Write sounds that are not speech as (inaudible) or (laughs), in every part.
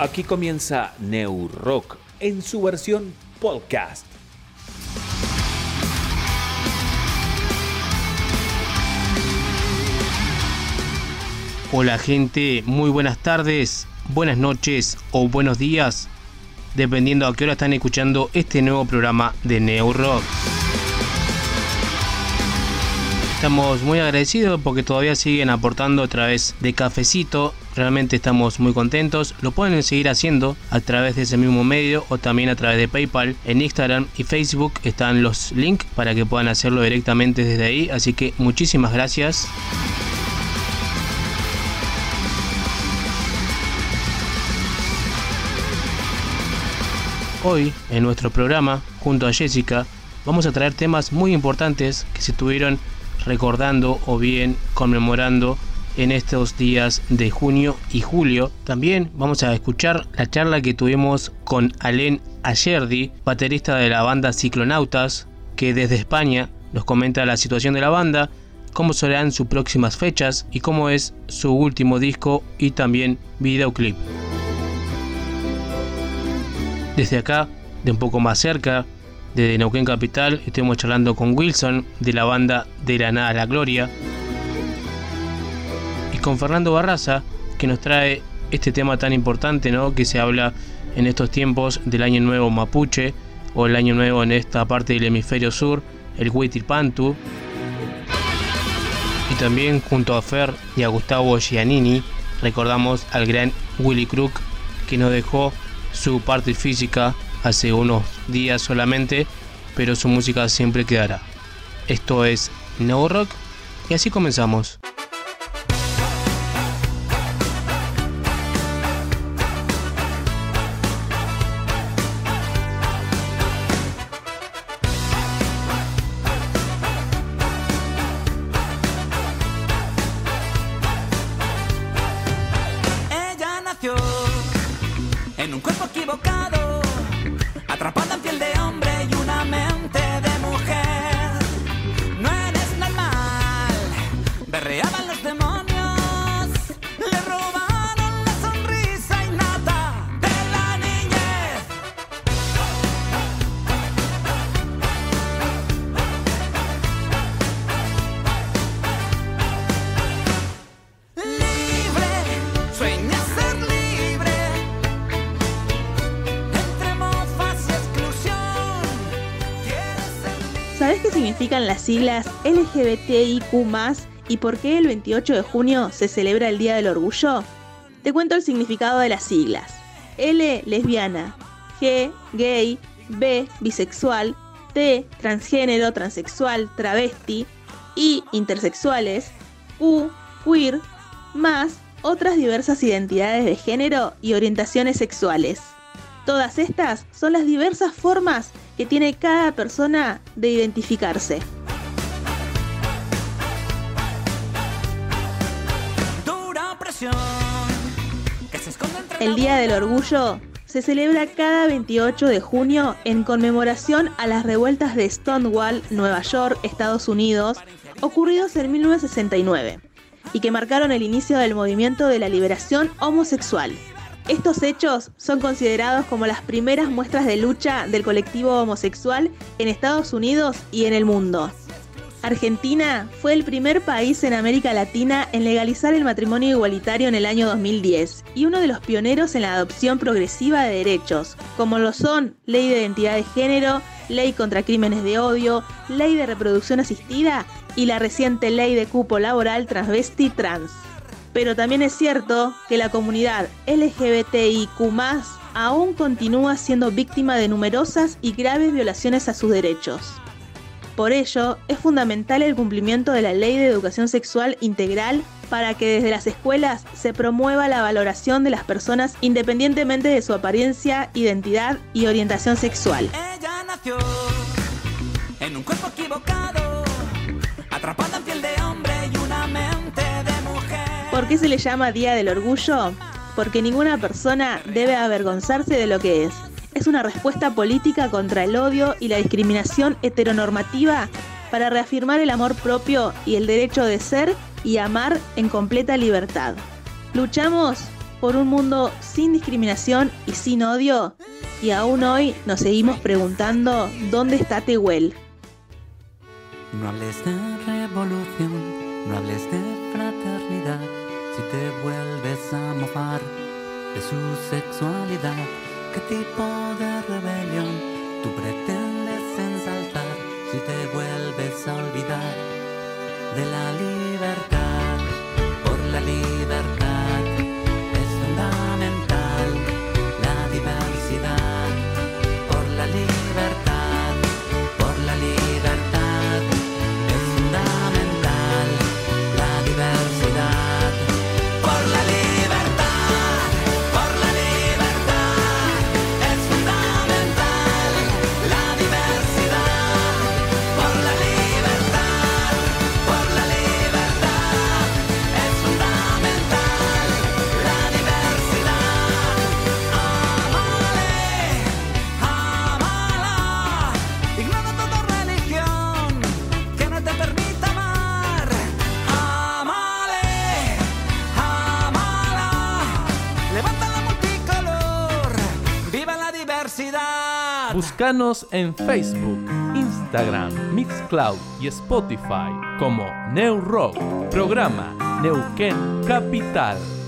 Aquí comienza New Rock en su versión podcast. Hola gente, muy buenas tardes, buenas noches o buenos días, dependiendo a qué hora están escuchando este nuevo programa de Neo Rock. Estamos muy agradecidos porque todavía siguen aportando a través de Cafecito. Realmente estamos muy contentos. Lo pueden seguir haciendo a través de ese mismo medio o también a través de PayPal. En Instagram y Facebook están los links para que puedan hacerlo directamente desde ahí. Así que muchísimas gracias. Hoy, en nuestro programa, junto a Jessica, vamos a traer temas muy importantes que se tuvieron recordando o bien conmemorando en estos días de junio y julio. También vamos a escuchar la charla que tuvimos con Alen Ayerdi, baterista de la banda Ciclonautas, que desde España nos comenta la situación de la banda, cómo serán sus próximas fechas y cómo es su último disco y también videoclip. Desde acá, de un poco más cerca, desde Neuquén Capital, estuvimos charlando con Wilson de la banda De la Nada a la Gloria con Fernando Barraza que nos trae este tema tan importante ¿no? que se habla en estos tiempos del Año Nuevo Mapuche o el Año Nuevo en esta parte del hemisferio sur, el Huitilpantu. Y también junto a Fer y a Gustavo Giannini recordamos al gran Willy Crook que nos dejó su parte física hace unos días solamente, pero su música siempre quedará. Esto es No Rock y así comenzamos. Equivocado, atrapada en piel de hombre significan las siglas LGBTIQ y por qué el 28 de junio se celebra el Día del Orgullo? Te cuento el significado de las siglas. L, lesbiana. G, gay. B, bisexual. T, transgénero, transexual, travesti. I, intersexuales. Q, queer. Más otras diversas identidades de género y orientaciones sexuales. Todas estas son las diversas formas que tiene cada persona de identificarse. El Día del. Orgullo se celebra cada 28 de junio en conmemoración a las revueltas de Stonewall, Nueva York, Estados Unidos, ocurridos en 1969, y que marcaron el inicio del movimiento de la liberación homosexual. Estos hechos son considerados como las primeras muestras de lucha del colectivo homosexual en Estados Unidos y en el mundo. Argentina fue el primer país en América Latina en legalizar el matrimonio igualitario en el año 2010 y uno de los pioneros en la adopción progresiva de derechos, como lo son Ley de Identidad de Género, Ley contra Crímenes de Odio, Ley de Reproducción Asistida y la reciente Ley de Cupo Laboral Transvesti Trans. Pero también es cierto que la comunidad LGBTIQ aún continúa siendo víctima de numerosas y graves violaciones a sus derechos. Por ello, es fundamental el cumplimiento de la Ley de Educación Sexual Integral para que desde las escuelas se promueva la valoración de las personas independientemente de su apariencia, identidad y orientación sexual. Ella nació en un cuerpo equivocado, atrapada en ¿Por qué se le llama Día del Orgullo? Porque ninguna persona debe avergonzarse de lo que es. Es una respuesta política contra el odio y la discriminación heteronormativa para reafirmar el amor propio y el derecho de ser y amar en completa libertad. Luchamos por un mundo sin discriminación y sin odio y aún hoy nos seguimos preguntando dónde está Tehuel. No hables de revolución, no hables de de su sexualidad, ¿qué tipo de rebelión tú pretendes ensalzar si te vuelves a olvidar de la libertad? En Facebook, Instagram, Mixcloud y Spotify como New Rock, programa Neuquén Capital.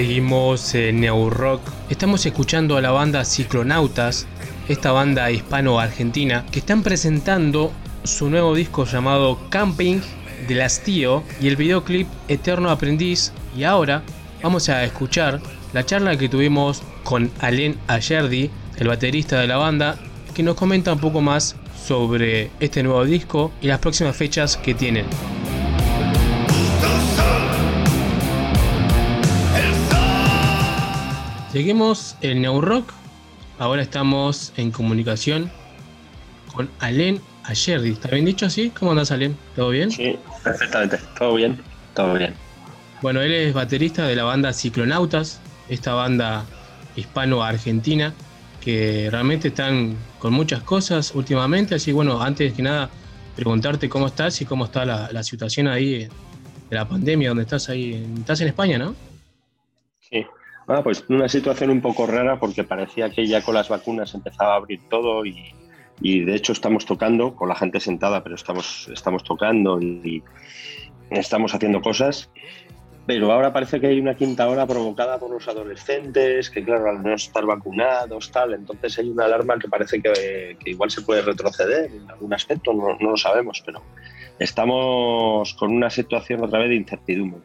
Seguimos en New Rock. Estamos escuchando a la banda Ciclonautas, esta banda hispano-argentina, que están presentando su nuevo disco llamado Camping del Hastío y el videoclip Eterno Aprendiz. Y ahora vamos a escuchar la charla que tuvimos con Alen Ayerdi, el baterista de la banda, que nos comenta un poco más sobre este nuevo disco y las próximas fechas que tienen. Seguimos el New Rock. Ahora estamos en comunicación con Alen Ayerdi. ¿Está bien dicho así? ¿Cómo andas, Alen? ¿Todo bien? Sí, perfectamente. Todo bien. Todo bien. Bueno, él es baterista de la banda Ciclonautas, esta banda hispano-argentina que realmente están con muchas cosas últimamente. Así bueno, antes que nada, preguntarte cómo estás y cómo está la, situación ahí de la pandemia, donde estás ahí. Estás en España, ¿no? Ah, pues una situación un poco rara porque parecía que ya con las vacunas empezaba a abrir todo y, de hecho estamos tocando con la gente sentada, pero estamos, estamos tocando y estamos haciendo cosas pero ahora parece que hay una quinta hora provocada por los adolescentes, que claro, al no estar vacunados, tal, entonces hay una alarma que parece que, igual se puede retroceder en algún aspecto, no, lo sabemos, pero estamos con una situación otra vez de incertidumbre.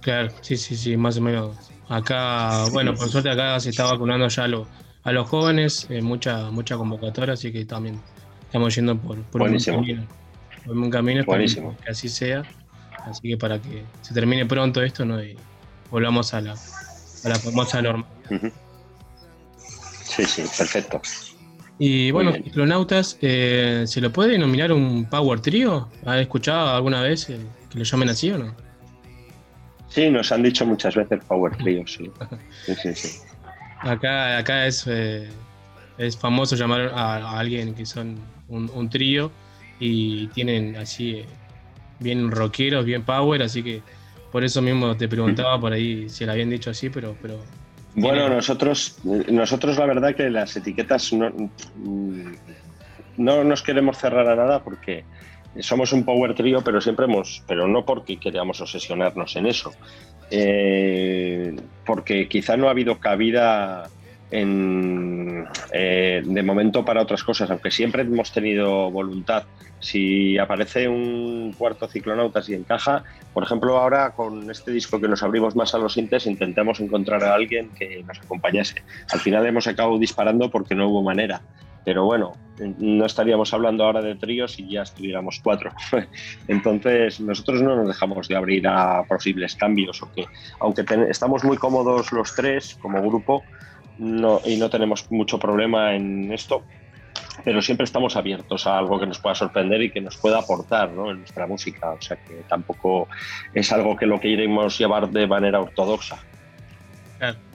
Claro, sí, sí, sí, más o menos. Acá, bueno, por suerte acá se está vacunando ya a, a los jóvenes, eh, mucha, mucha convocatoria, así que también estamos yendo por, por un camino. Por un camino, que así sea Así que para que se termine pronto esto ¿no? y volvamos a la, a la famosa norma. Sí, sí, perfecto. Y bueno, Clonautas, eh, ¿se lo puede denominar un Power Trio? ¿Has escuchado alguna vez eh, que lo llamen así o no? Sí, nos han dicho muchas veces Power Trio, sí. sí, sí, Acá, acá es, eh, es famoso llamar a, alguien que son un, un trío y tienen así bien rockeros, bien power, así que por eso mismo te preguntaba por ahí si le habían dicho así, pero... pero bueno, nosotros, nosotros la verdad que las etiquetas no, no nos queremos cerrar a nada porque somos un power trio, pero siempre hemos, pero no porque queríamos obsesionarnos en eso, eh, porque quizá no ha habido cabida eh, de momento para otras cosas, aunque siempre hemos tenido voluntad. Si aparece un cuarto ciclonautas y encaja, por ejemplo, ahora con este disco que nos abrimos más a los intes, intentamos encontrar a alguien que nos acompañase. Al final hemos acabado disparando porque no hubo manera. Pero bueno, no estaríamos hablando ahora de tríos si ya estuviéramos cuatro. (laughs) Entonces, nosotros no nos dejamos de abrir a posibles cambios, o que, aunque estamos muy cómodos los tres como grupo, no, y no tenemos mucho problema en esto, pero siempre estamos abiertos a algo que nos pueda sorprender y que nos pueda aportar en nuestra música. O sea que tampoco es algo que lo que iremos llevar de manera ortodoxa.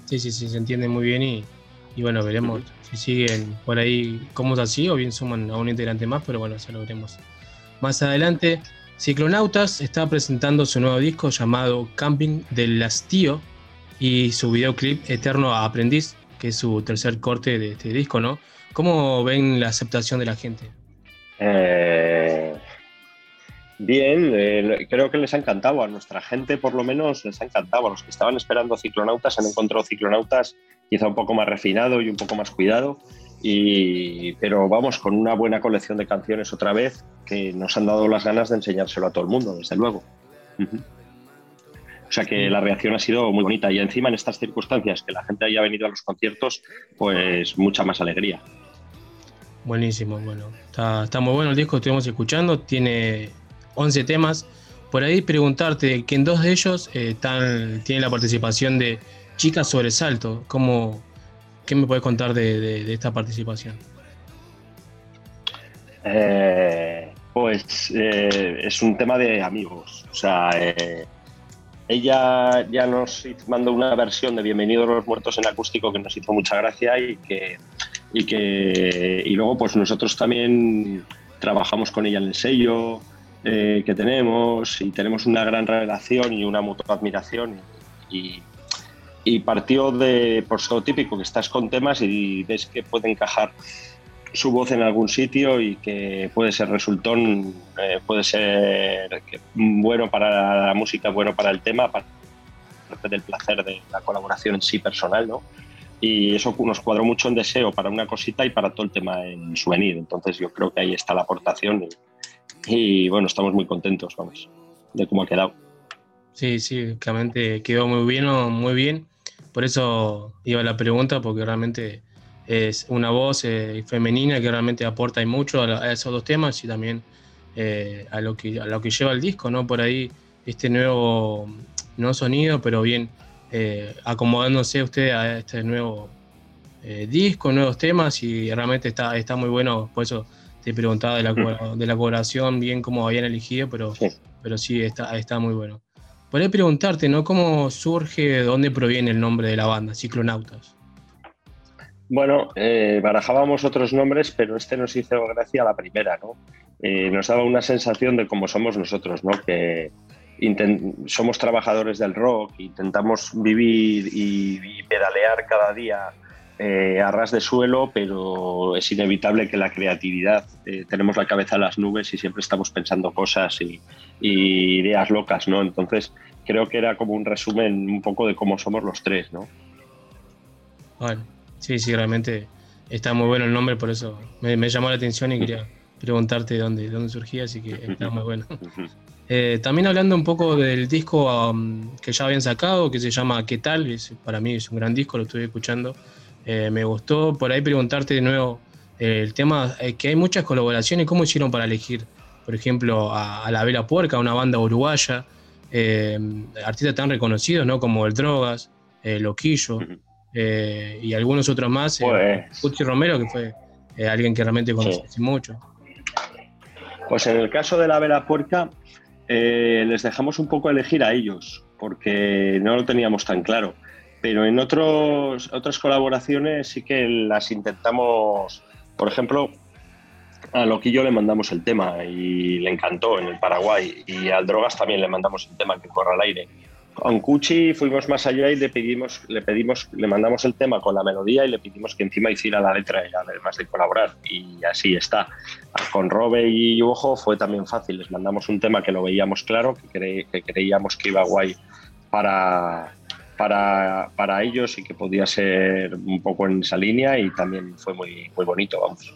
Sí, sí, sí, se entiende muy bien y, y bueno, veremos si siguen por ahí como es así o bien suman a un integrante más, pero bueno, eso lo veremos más adelante. Ciclonautas está presentando su nuevo disco llamado Camping del Lastío y su videoclip Eterno Aprendiz, que es su tercer corte de este disco, ¿no? ¿Cómo ven la aceptación de la gente? Eh, bien, eh, creo que les ha encantado, a nuestra gente por lo menos les ha encantado, a los que estaban esperando ciclonautas han encontrado ciclonautas quizá un poco más refinado y un poco más cuidado, y, pero vamos, con una buena colección de canciones otra vez que nos han dado las ganas de enseñárselo a todo el mundo, desde luego. O sea que la reacción ha sido muy bonita y encima en estas circunstancias que la gente haya venido a los conciertos, pues mucha más alegría. Buenísimo, bueno, está, muy bueno el disco, estuvimos escuchando, tiene 11 temas. Por ahí preguntarte que en dos de ellos eh, tiene la participación de Chicas Sobresalto. ¿Cómo, ¿Qué me puedes contar de, esta participación? Eh, pues eh, es un tema de amigos. O sea, ella ya nos mandó una versión de Bienvenidos los Muertos en acústico que nos hizo mucha gracia y que, y que y luego pues nosotros también trabajamos con ella en el sello eh, que tenemos y tenemos una gran relación y una mutua admiración y, y partió de por lo típico que estás con temas y ves que puede encajar su voz en algún sitio y que puede ser resultón, eh, puede ser bueno para la música, bueno para el tema, aparte del placer de la colaboración en sí personal, ¿no? Y eso nos cuadró mucho en deseo para una cosita y para todo el tema en Souvenir. Entonces yo creo que ahí está la aportación y, bueno, estamos muy contentos, vamos, de cómo ha quedado. Sí, sí, claramente quedó muy bien, muy bien. Por eso iba la pregunta, porque realmente es una voz eh, femenina que realmente aporta y mucho a, esos dos temas y también eh, a, lo que, a lo que lleva el disco, ¿no? Por ahí este nuevo, no sonido, pero bien eh, acomodándose usted a este nuevo disco, nuevos temas y realmente está, está muy bueno, por eso te preguntaba de la, mm. de la colaboración, bien cómo habían elegido, pero sí, pero sí está, está muy bueno. Podría preguntarte, ¿no? ¿Cómo surge, de dónde proviene el nombre de la banda, Ciclonautas? Bueno, eh, barajábamos otros nombres, pero este nos hizo gracia la primera, ¿no? nos daba una sensación de cómo somos nosotros, ¿no? Que, somos trabajadores del rock, intentamos vivir y, pedalear cada día eh, a ras de suelo, pero es inevitable que la creatividad, eh, tenemos la cabeza en las nubes y siempre estamos pensando cosas y, ideas locas, ¿no? Entonces creo que era como un resumen un poco de cómo somos los tres, ¿no? Bueno, sí, sí, realmente está muy bueno el nombre, por eso me, llamó la atención y quería preguntarte de dónde, dónde surgía, así que está muy bueno. (laughs) Eh, también hablando un poco del disco um, que ya habían sacado, que se llama ¿Qué tal? para mí es un gran disco, lo estuve escuchando. Eh, me gustó por ahí preguntarte de nuevo eh, el tema, que hay muchas colaboraciones, ¿cómo hicieron para elegir, por ejemplo, a, La Vela Puerca, una banda uruguaya, artistas tan reconocidos ¿no? como El Drogas, Loquillo y algunos otros más, pues, Romero, que fue alguien que realmente conocí mucho. Pues en el caso de La Vela Puerca, eh, les dejamos un poco elegir a ellos, porque no lo teníamos tan claro. Pero en otros, otras colaboraciones sí que las intentamos, por ejemplo, a Loquillo le mandamos el tema y le encantó en el Paraguay, y al Drogas también le mandamos el tema que corra al aire. Con Cuchi fuimos más allá y le pedimos, le pedimos, le mandamos el tema con la melodía y le pedimos que encima hiciera la letra además de colaborar. Y así está. Con Robe y Ojo fue también fácil. Les mandamos un tema que lo veíamos claro, que, creíamos que iba guay para, para, para, ellos y que podía ser un poco en esa línea y también fue muy, muy bonito, vamos.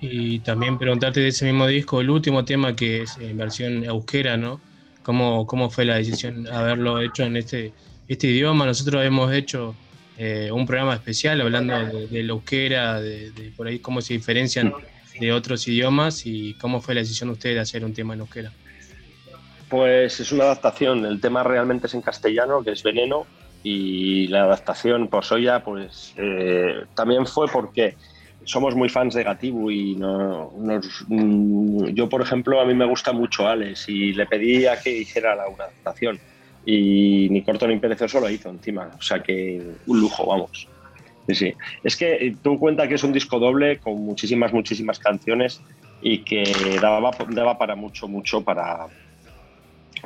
Y también preguntarte de ese mismo disco, el último tema que es en versión euskera, ¿no? ¿Cómo, cómo fue la decisión haberlo hecho en este, este idioma? Nosotros hemos hecho eh, un programa especial hablando de, de euskera, de, por ahí cómo se diferencian de otros idiomas y cómo fue la decisión de ustedes de hacer un tema en euskera. Pues es una adaptación, el tema realmente es en castellano, que es Veneno, y la adaptación por Soya, pues eh, también fue porque somos muy fans de Gatibu y no, mm, yo, por ejemplo, a mí me gusta mucho Alex y le pedí a que hiciera la, una adaptación. Y ni corto ni perezoso lo hizo encima, o sea que un lujo, vamos. Sí, Es que eh, tú cuenta que es un disco doble con muchísimas, muchísimas canciones y que daba, daba para mucho, mucho para...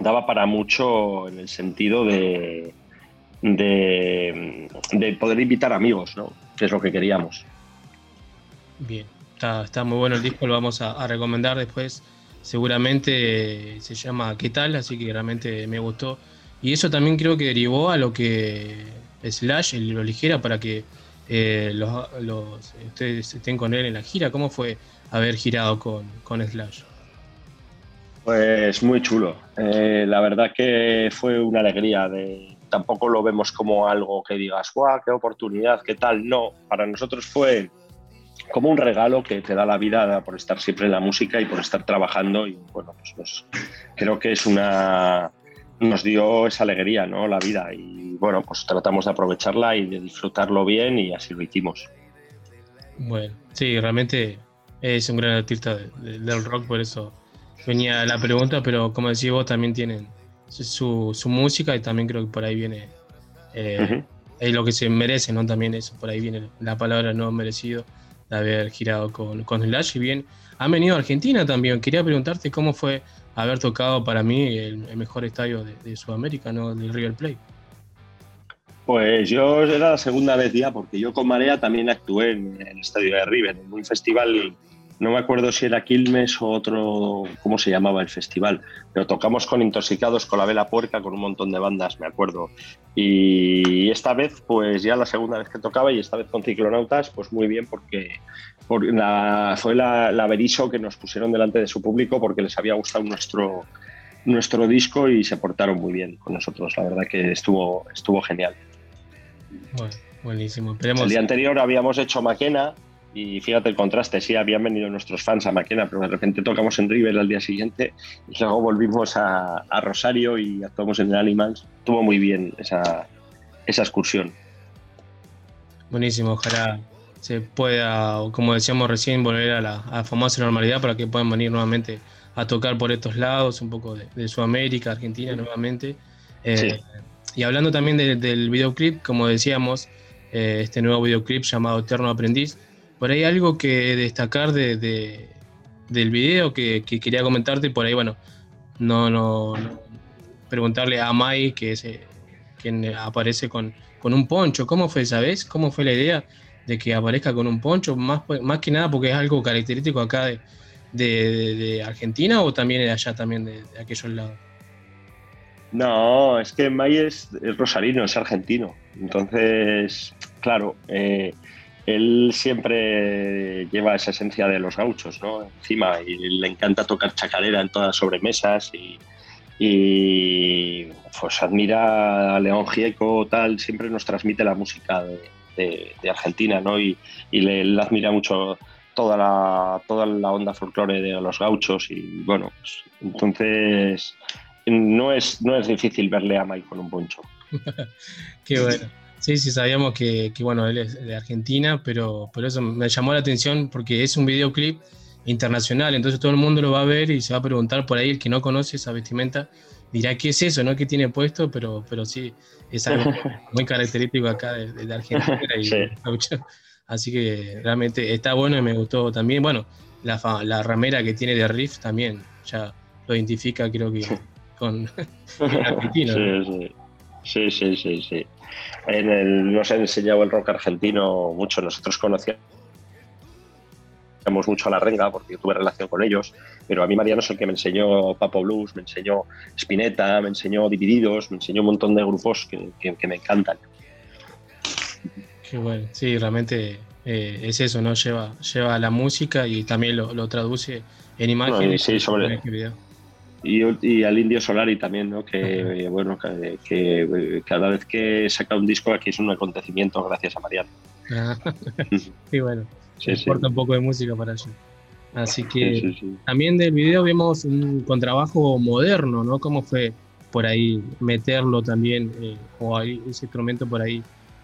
Daba para mucho en el sentido de, de, de poder invitar amigos, ¿no? Que es lo que queríamos. Bien, está, muy bueno el disco, lo vamos a, recomendar después. Seguramente eh, se llama ¿Qué tal? Así que realmente me gustó. Y eso también creo que derivó a lo que Slash lo ligera para que eh, los, ustedes estén con él en la gira. ¿Cómo fue haber girado con, con Slash? Pues muy chulo. Eh, la verdad que fue una alegría. De, tampoco lo vemos como algo que digas, ¡guau, qué oportunidad, qué tal! No, para nosotros fue como un regalo que te da la vida por estar siempre en la música y por estar trabajando y bueno, pues, creo que es una nos dio esa alegría, ¿no? La vida y bueno, pues tratamos de aprovecharla y de disfrutarlo bien y así lo hicimos. Bueno, sí, realmente es un gran artista del rock, por eso venía la pregunta, pero como decís vos, también tienen su, su música y también creo que por ahí viene eh, es lo que se merece, ¿no? También eso, por ahí viene la palabra no merecido de haber girado con, con Slash. Y bien, han venido a Argentina también. Quería preguntarte cómo fue haber tocado para mí el, mejor estadio de, Sudamérica, ¿no? Del River Plate. Pues yo era la segunda vez ya, porque yo con Marea también actué en el estadio de River, en un festival no me acuerdo si era Quilmes o otro, ¿cómo se llamaba el festival? Pero tocamos con Intoxicados, con la Vela Puerca, con un montón de bandas, me acuerdo. Y esta vez, pues ya la segunda vez que tocaba y esta vez con Ciclonautas, pues muy bien porque, fue la, la Beriso que nos pusieron delante de su público porque les había gustado nuestro, nuestro disco y se portaron muy bien con nosotros. La verdad que estuvo, estuvo genial. Bueno, buenísimo. El día anterior habíamos hecho Maquena, y fíjate el contraste, sí, habían venido nuestros fans a Maquena, pero de repente tocamos en River al día siguiente y luego volvimos a, Rosario y actuamos en el Animals. Estuvo muy bien esa, esa excursión. Buenísimo, ojalá se pueda, como decíamos recién, volver a la famosa normalidad para que puedan venir nuevamente a tocar por estos lados, un poco de, Sudamérica, Argentina nuevamente. Eh, y hablando también del videoclip, como decíamos, eh, este nuevo videoclip llamado Eterno Aprendiz, por ahí algo que destacar de, del video que, quería comentarte, por ahí, bueno, no, no, preguntarle a Mai, que es eh, quien aparece con, con un poncho, ¿cómo fue, sabes? ¿Cómo fue la idea de que aparezca con un poncho? Más, más que nada porque es algo característico acá de, de, Argentina o también de allá, también de, aquellos lados. No, es que Mai es, rosarino, es argentino. Entonces, claro, eh, él siempre lleva esa esencia de los gauchos, ¿no? Encima, y le encanta tocar chacarera en todas las sobremesas y, pues admira a León Gieco, tal, siempre nos transmite la música de, Argentina, ¿no? Y, le, admira mucho toda la, toda la onda folclore de los gauchos y bueno, pues, entonces no es, no es difícil verle a Mike con un poncho. (laughs) Qué bueno. Sí, sí, sabíamos que, bueno, él es de Argentina, pero por eso me llamó la atención porque es un videoclip internacional, entonces todo el mundo lo va a ver y se va a preguntar por ahí, el que no conoce esa vestimenta, dirá qué es eso, ¿no? ¿Qué tiene puesto? Pero, pero sí, es algo (laughs) muy característico acá de, Argentina y Así que realmente está bueno y me gustó también. Bueno, la, la ramera que tiene de Riff también ya lo identifica, creo que con (laughs) (laughs) argentino. Sí, sí, sí, sí, En el, nos ha enseñado el rock argentino mucho. Nosotros conocíamos mucho a la renga porque yo tuve relación con ellos, pero a mí Mariano es el que me enseñó Papo Blues, me enseñó Spinetta, me enseñó Divididos, me enseñó un montón de grupos que, que, me encantan. Qué bueno, sí, realmente eh, es eso, ¿no? Lleva, lleva la música y también lo, lo traduce en imágenes. sí, sobre, este y, al Indio Solari también, ¿no? que bueno, que, cada vez que saca un disco aquí es un acontecimiento gracias a Mariano. Ah, (laughs) (laughs) sí, bueno, sí, importa un poco de música para ello. Así que también del video vemos un contrabajo moderno, ¿no? ¿Cómo fue por ahí meterlo también, eh, o hay ese instrumento por ahí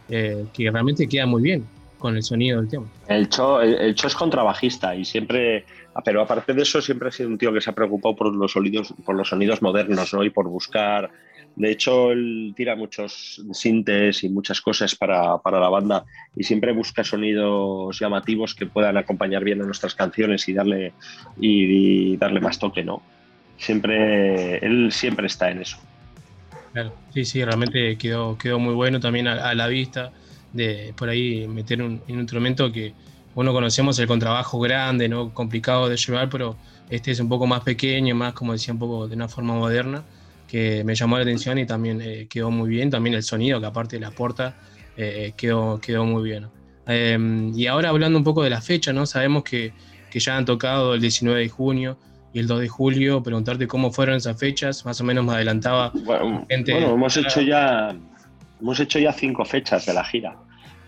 eh, que realmente queda muy bien con el sonido del tema? El Cho, el Cho es contrabajista y siempre pero aparte de eso, siempre ha sido un tío que se ha preocupado por los sonidos, por los sonidos modernos, ¿no? Y por buscar. De hecho, él tira muchos sintes y muchas cosas para, la banda y siempre busca sonidos llamativos que puedan acompañar bien a nuestras canciones y darle, y, darle más toque, ¿no? Siempre, él siempre está en eso. Claro, sí, sí, realmente quedó, quedó muy bueno también a, la vista de por ahí meter un instrumento que, bueno, conocemos el contrabajo grande, ¿no? complicado de llevar, pero este es un poco más pequeño, más como decía, un poco de una forma moderna, que me llamó la atención y también eh, quedó muy bien. También el sonido, que aparte de la puerta, eh, quedó, quedó muy bien. Em, y ahora hablando un poco de la fecha, ¿no? sabemos que, que, ya han tocado el 19 de junio y el 2 de julio, preguntarte cómo fueron esas fechas, más o menos me adelantaba. Bueno, bueno hemos, hecho ya, hemos hecho ya cinco fechas de la gira.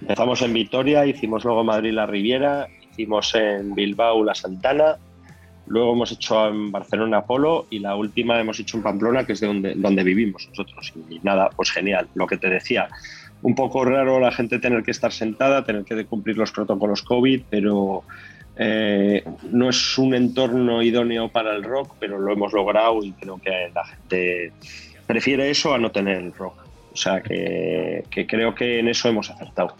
Empezamos en Vitoria, hicimos luego Madrid la Riviera, hicimos en Bilbao la Santana, luego hemos hecho en Barcelona Polo y la última hemos hecho en Pamplona, que es de donde, donde vivimos nosotros. Y nada, pues genial, lo que te decía. Un poco raro la gente tener que estar sentada, tener que cumplir los protocolos COVID, pero eh, no es un entorno idóneo para el rock, pero lo hemos logrado y creo que la gente prefiere eso a no tener el rock. O sea que, creo que en eso hemos acertado.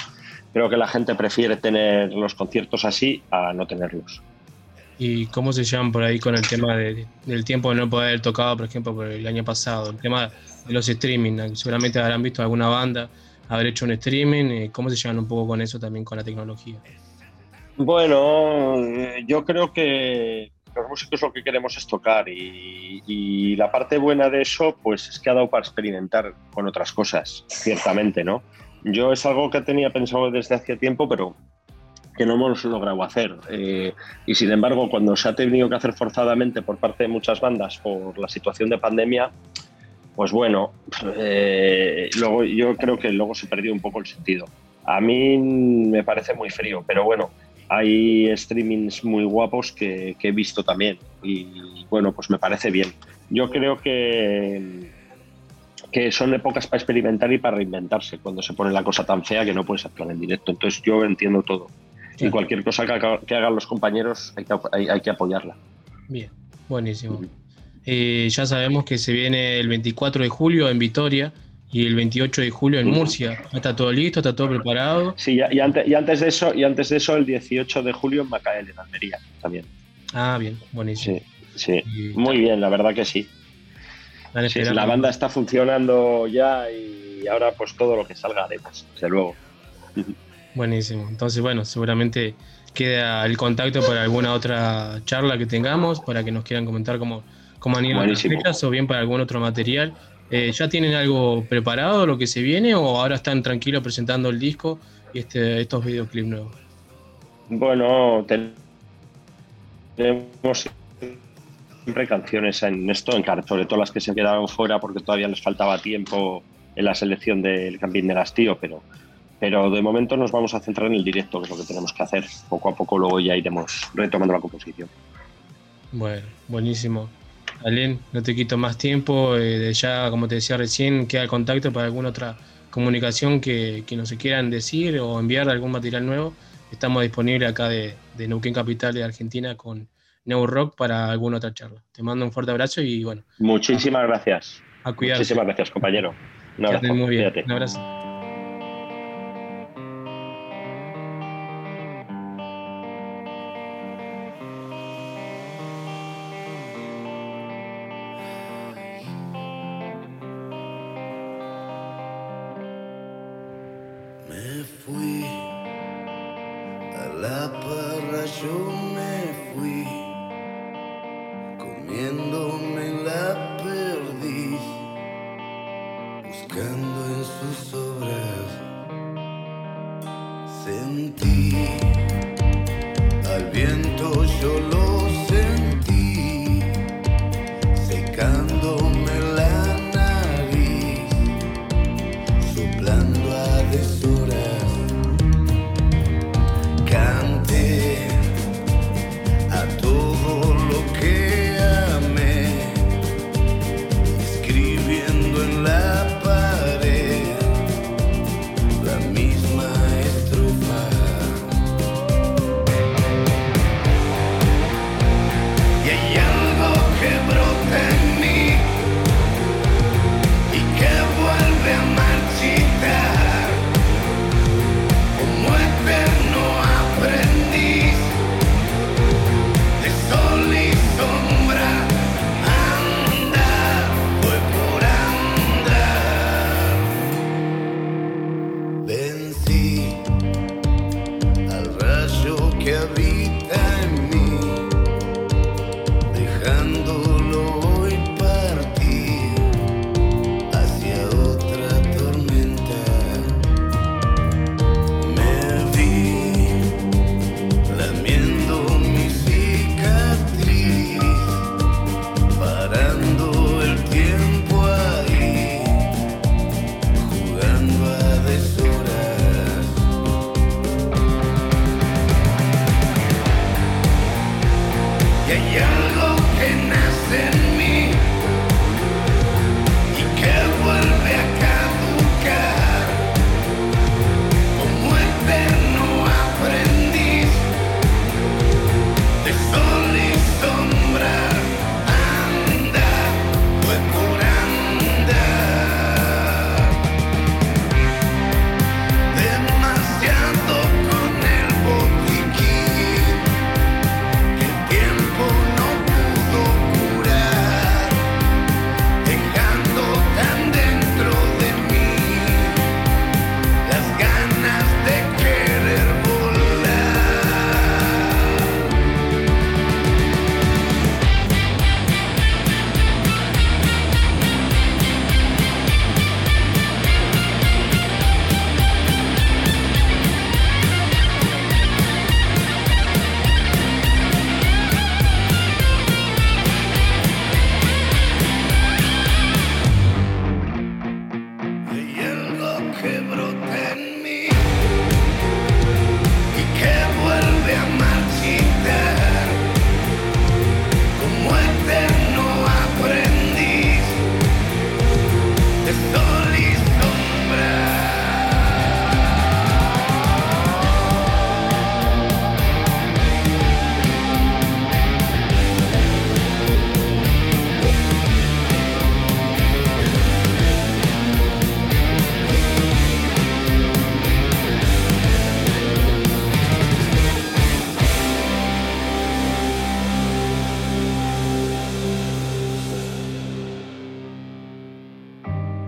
Creo que la gente prefiere tener los conciertos así a no tenerlos. ¿Y cómo se llaman por ahí con el tema del tiempo de no poder haber tocado, por ejemplo, por el año pasado? El tema de los streaming. Seguramente habrán visto alguna banda haber hecho un streaming. ¿Cómo se llevan un poco con eso también, con la tecnología? Bueno, eh, yo creo que los músicos lo que queremos es tocar y, y, la parte buena de eso pues es que ha dado para experimentar con otras cosas, ciertamente, ¿no? Yo es algo que tenía pensado desde hace tiempo, pero que no hemos logrado hacer. Eh, y sin embargo, cuando se ha tenido que hacer forzadamente por parte de muchas bandas por la situación de pandemia, pues bueno, eh, luego yo creo que luego se perdió un poco el sentido. A mí me parece muy frío, pero bueno, hay streamings muy guapos que, he visto también y bueno, pues me parece bien. Yo creo que, que son épocas para experimentar y para reinventarse cuando se pone la cosa tan fea que no puedes actuar en directo. Entonces yo entiendo todo. Y cualquier cosa que, hagan los compañeros hay que, hay, que apoyarla. Bien, buenísimo. Eh, ya sabemos que se viene el 24 de julio en Vitoria y el 28 de julio en Murcia. ¿Está todo listo? ¿Está todo preparado? Sí, y, antes, y antes, de eso, y antes de eso, el 18 de julio en Macael, en Almería, también. Ah, bien, buenísimo. Sí, sí. muy bien, la verdad que sí. la banda está funcionando ya y ahora pues todo lo que salga además, desde luego. Buenísimo. Entonces, bueno, seguramente queda el contacto para alguna otra charla que tengamos, para que nos quieran comentar cómo, cómo han ido las fechas o bien para algún otro material. Eh, ¿Ya tienen algo preparado, lo que se viene, o ahora están tranquilos presentando el disco y este, estos videoclips nuevos? Bueno, tenemos siempre canciones en esto, en sobre todo las que se quedaron fuera porque todavía les faltaba tiempo en la selección del Campín del Hastío, pero pero de momento nos vamos a centrar en el directo, que es lo que tenemos que hacer. Poco a poco luego ya iremos retomando la composición. Bueno, buenísimo. Alén, no te quito más tiempo. Eh, ya, como te decía recién, queda el contacto para alguna otra comunicación que, que nos quieran decir o enviar algún material nuevo. Estamos disponibles acá de, de Neuquén Capital de Argentina con Neo Rock para alguna otra charla. Te mando un fuerte abrazo y bueno. Muchísimas gracias. A cuidarse. Muchísimas gracias, compañero. Un abrazo. Muy bien. Un abrazo. Me fui a la parra, yo me fui comiéndome la perdiz, buscando.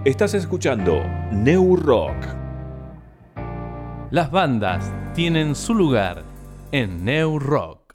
Estás escuchando New Rock. Las bandas tienen su lugar en New Rock.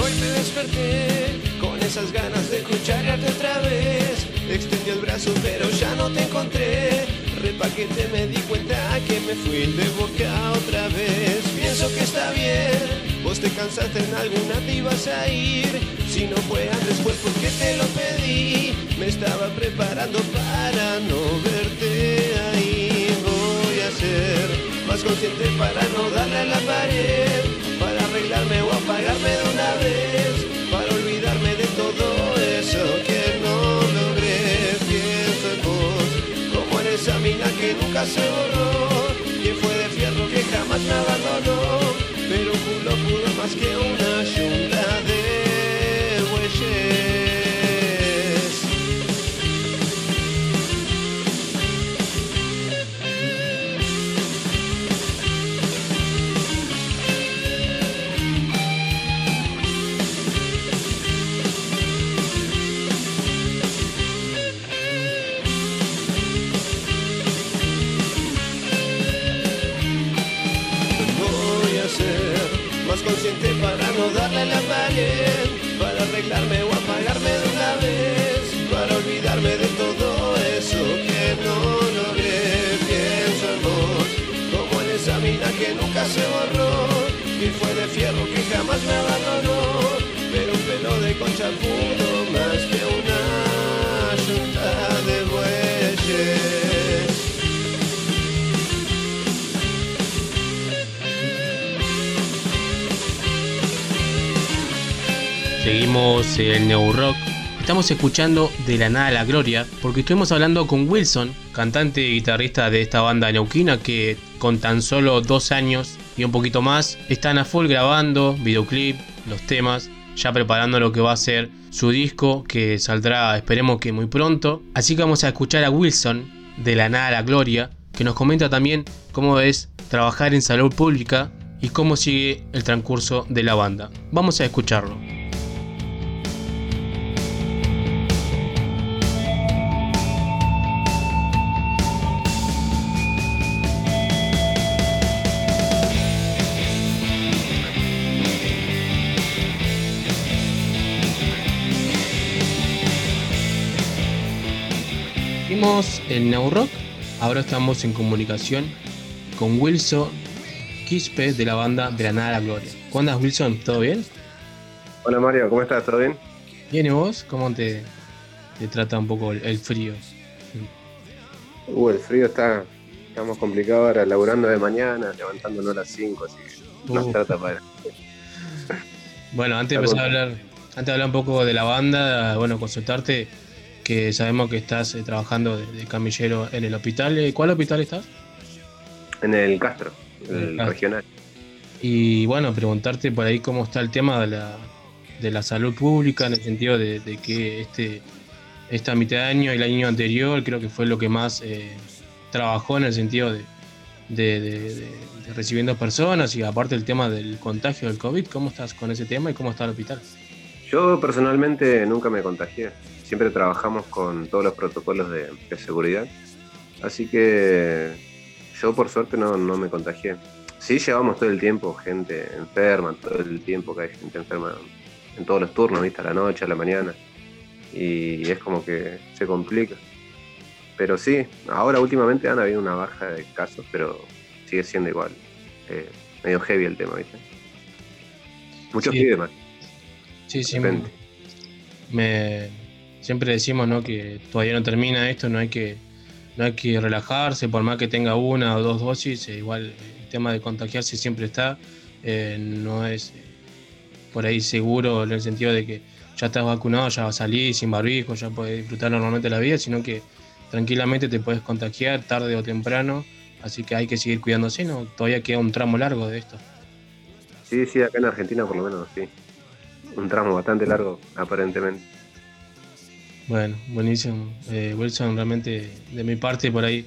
Hoy me desperté con esas ganas de escucharte otra vez. Extendí el brazo pero ya no te encontré. Repaquete me di cuenta que me fui de boca otra vez. Pienso que está bien, vos te cansaste en alguna te ibas a ir. Si no fue antes fue porque te lo pedí. Me estaba preparando para no verte ahí. Voy a ser más consciente para no darle a la pared. Para arreglarme o apagarme de una vez. Que nunca se borró. Que fue de fierro que jamás me abandonó. Pero un culo pudo más que una jungla se borró, y fue de fierro que jamás me abandonó, pero un pelo de concha pudo más que una yunta de bueyes. Seguimos en New Rock. Estamos escuchando De la Nada a la Gloria porque estuvimos hablando con Wilson, cantante y guitarrista de esta banda neuquina que con tan solo dos años y un poquito más están a full grabando videoclip, los temas, ya preparando lo que va a ser su disco que saldrá esperemos que muy pronto. Así que vamos a escuchar a Wilson de la Nada a la Gloria que nos comenta también cómo es trabajar en salud pública y cómo sigue el transcurso de la banda. Vamos a escucharlo. Seguimos en New Rock. Ahora estamos en comunicación con Wilson Quispe de la banda De la Nada a la Gloria. ¿Cómo andas, Wilson? ¿Todo bien? Hola Mario, ¿cómo estás? ¿Todo bien? Bien, ¿y vos? ¿Cómo te, te trata un poco el, el frío? Uh, el frío está, estamos complicado ahora, laburando de mañana, levantándonos a las 5, así que nos Uh. trata para. Bueno, antes de empezar a hablar, antes de hablar un poco de la banda, bueno, consultarte que sabemos que estás eh, trabajando de, de camillero en el hospital. Eh, ¿Cuál hospital estás? En el Castro, En el el Castro. regional. Y bueno, preguntarte por ahí cómo está el tema de la, de la salud pública en el sentido de, de que este esta mitad de año y el año anterior creo que fue lo que más eh, trabajó en el sentido de, de- de- de- de recibiendo personas y aparte el tema del contagio del COVID, ¿cómo estás con ese tema y cómo está el hospital? Yo personalmente nunca me contagié. Siempre trabajamos con todos los protocolos de, de seguridad. Así que yo por suerte no, no me contagié. Sí llevamos todo el tiempo gente enferma, todo el tiempo que hay gente enferma en todos los turnos, ¿viste? A la noche, a la mañana. Y es como que se complica. Pero sí, ahora últimamente han habido una baja de casos, pero sigue siendo igual. eh, medio heavy el tema, ¿viste? Muchos Sí. pibes más. Sí, sí. Me, siempre decimos ¿no? que todavía no termina esto, no hay que no hay que relajarse, por más que tenga una o dos dosis, eh, igual el tema de contagiarse siempre está, eh, no es eh, por ahí seguro en el sentido de que ya estás vacunado, ya vas a salir sin barbijo, ya puedes disfrutar normalmente la vida, sino que tranquilamente te puedes contagiar tarde o temprano, así que hay que seguir cuidándose, ¿no? Todavía queda un tramo largo de esto. Sí, sí, acá en Argentina por lo menos sí. Un tramo bastante largo, aparentemente. Bueno, buenísimo. Eh, Wilson, realmente de mi parte por ahí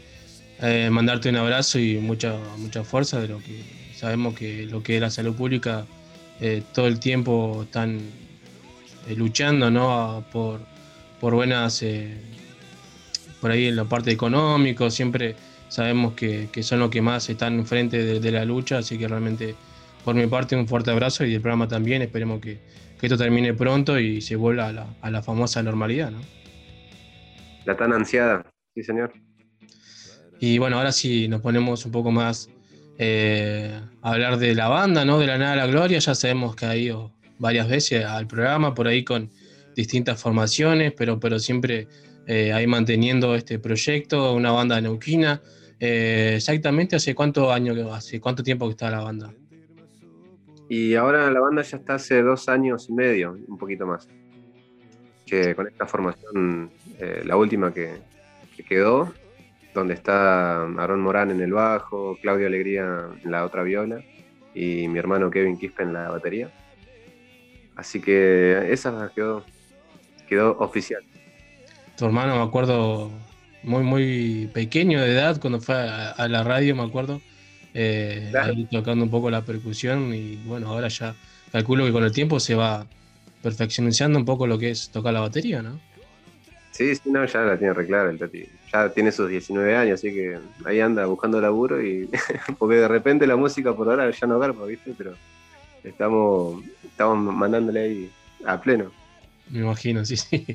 eh, mandarte un abrazo y mucha mucha fuerza de lo que sabemos que lo que es la salud pública eh, todo el tiempo están eh, luchando ¿no? A- por, por buenas por ahí en la parte económica, siempre sabemos que, que son los que más están enfrente de, de, la lucha, así que realmente por mi parte un fuerte abrazo y del programa también, esperemos que, que esto termine pronto y se vuelva a la, a la famosa normalidad. ¿no? La tan ansiada, sí señor. Y bueno, ahora sí nos ponemos un poco más eh, a hablar de la banda, ¿no? De la nada a la gloria, ya sabemos que ha ido varias veces al programa, por ahí con distintas formaciones, pero, pero siempre eh, ahí manteniendo este proyecto, una banda neuquina. Eh, exactamente, ¿hace cuánto años, hace cuánto tiempo que está la banda? Y ahora la banda ya está hace dos años y medio, un poquito más. Que con esta formación, eh, la última que, que, quedó, donde está Aaron Morán en el bajo, Claudio Alegría en la otra viola y mi hermano Kevin Quispe en la batería. Así que esa quedó, quedó oficial. Tu hermano, me acuerdo, muy, muy pequeño de edad, cuando fue a la radio, me acuerdo, eh, claro. ahí tocando un poco la percusión y bueno, ahora ya calculo que con el tiempo se va perfeccionando un poco lo que es tocar la batería, ¿no? Sí, sí, no, ya la tiene re clara el Tati. Ya tiene sus 19 años, así que ahí anda buscando laburo y (laughs) porque de repente la música por ahora ya no garpa, ¿viste? Pero estamos, estamos mandándole ahí a pleno. Me imagino, sí, sí.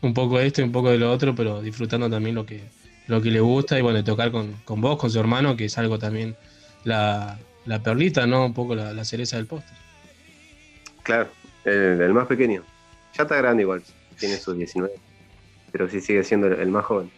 Un poco de esto y un poco de lo otro, pero disfrutando también lo que, lo que le gusta y bueno, tocar con, con vos, con su hermano, que es algo también la, la perlita, ¿no? Un poco la, la cereza del postre. Claro, el, el, más pequeño. Ya está grande igual, tiene sus 19, pero sí sigue siendo el, el más joven.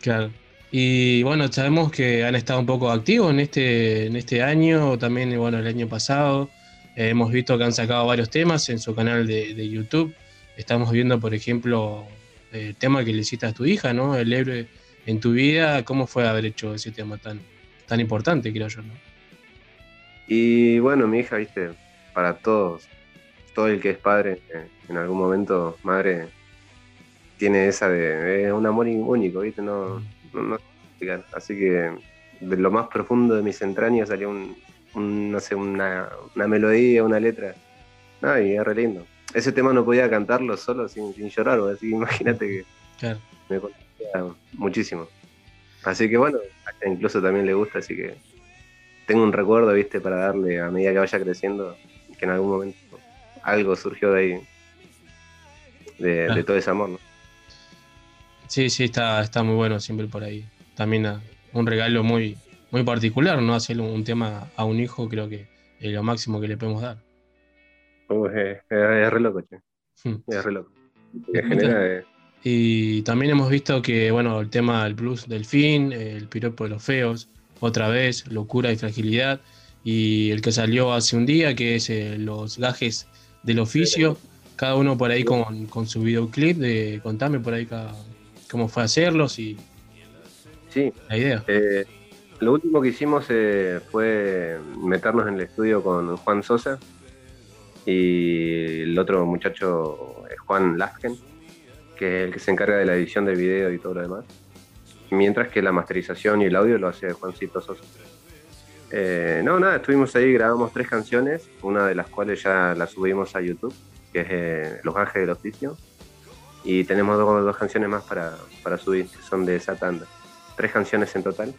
Claro. Y bueno, sabemos que han estado un poco activos en este, en este año, también bueno, el año pasado. Eh, hemos visto que han sacado varios temas en su canal de, de YouTube. Estamos viendo, por ejemplo, el tema que le hiciste a tu hija, ¿no? El héroe en tu vida. ¿Cómo fue haber hecho ese tema tan, tan importante, creo yo, ¿no? Y bueno, mi hija, viste, para todos, todo el que es padre, eh, en algún momento, madre, tiene esa de. Es un amor único, viste, no, no, no Así que de lo más profundo de mis entrañas salió un, un no sé, una, una, melodía, una letra. No, y es re lindo. Ese tema no podía cantarlo solo sin, sin llorar, así (laughs) que imagínate que claro. me conocía muchísimo. Así que bueno, incluso también le gusta, así que tengo un recuerdo, viste, para darle a medida que vaya creciendo, que en algún momento algo surgió de ahí, de, claro. de todo ese amor, ¿no? Sí, sí, está, está muy bueno siempre por ahí. También a, un regalo muy, muy particular, ¿no? Hacerle un tema a un hijo creo que es lo máximo que le podemos dar. Uh, es, es, re loco, che. Hmm. Es re loco. (laughs) Genera, y también hemos visto que, bueno, el tema del blues del fin, el piropo de los feos, otra vez, locura y fragilidad, y el que salió hace un día, que es eh, los gajes del oficio, cada uno por ahí con, con su videoclip, de contame por ahí cada, cómo fue hacerlos y sí. la idea. Eh, lo último que hicimos eh, fue meternos en el estudio con Juan Sosa y el otro muchacho, Juan Lasken que es el que se encarga de la edición del video y todo lo demás. Mientras que la masterización y el audio lo hace Juancito Sosa. Eh, no, nada, estuvimos ahí, grabamos tres canciones, una de las cuales ya la subimos a YouTube, que es eh, Los Ángeles del Oficio. Y tenemos dos, dos canciones más para, para, subir, que son de esa tanda. Tres canciones en total.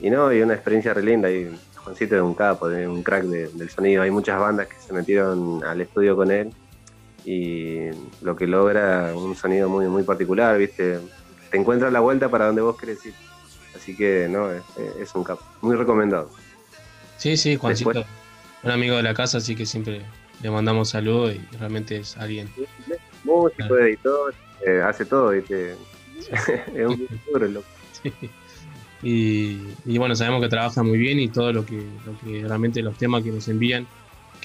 Y no, y una experiencia re linda. Y Juancito es un capo, un crack de, del sonido. Hay muchas bandas que se metieron al estudio con él y lo que logra un sonido muy, muy particular, ¿viste? Te encuentras la vuelta para donde vos querés ir. Así que, no, es, es un capo. Muy recomendado. Sí, sí, Juancito, Después, un amigo de la casa, así que siempre le mandamos saludos y realmente es alguien. Músico, claro. editor, eh, hace todo, ¿viste? (laughs) es un duro, loco. Sí. Y, y, bueno, sabemos que trabaja muy bien y todo lo que, lo que realmente los temas que nos envían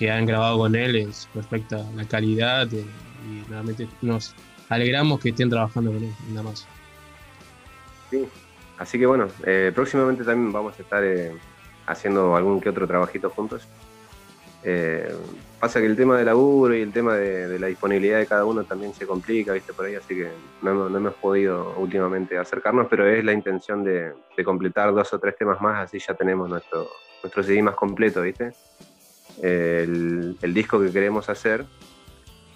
que han grabado con él es perfecta la calidad y, realmente nos alegramos que estén trabajando con él, nada más. Sí, así que bueno, eh, próximamente también vamos a estar eh, haciendo algún que otro trabajito juntos. Eh, pasa que el tema del laburo y el tema de, de, la disponibilidad de cada uno también se complica, viste, por ahí, así que no, no hemos podido últimamente acercarnos, pero es la intención de, de, completar dos o tres temas más, así ya tenemos nuestro, nuestro CD más completo, viste el, el, disco que queremos hacer,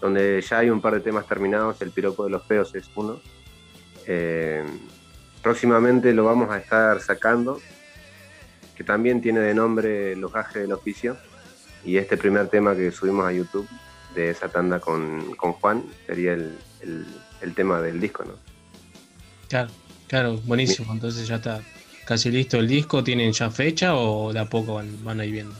donde ya hay un par de temas terminados, El piropo de los feos es uno, eh, próximamente lo vamos a estar sacando, que también tiene de nombre Los gajes del oficio. Y este primer tema que subimos a YouTube de esa tanda con, con Juan sería el, el, el tema del disco, ¿no? Claro, claro, buenísimo. Entonces ya está casi listo el disco. ¿Tienen ya fecha o de a poco van, van a ir viendo?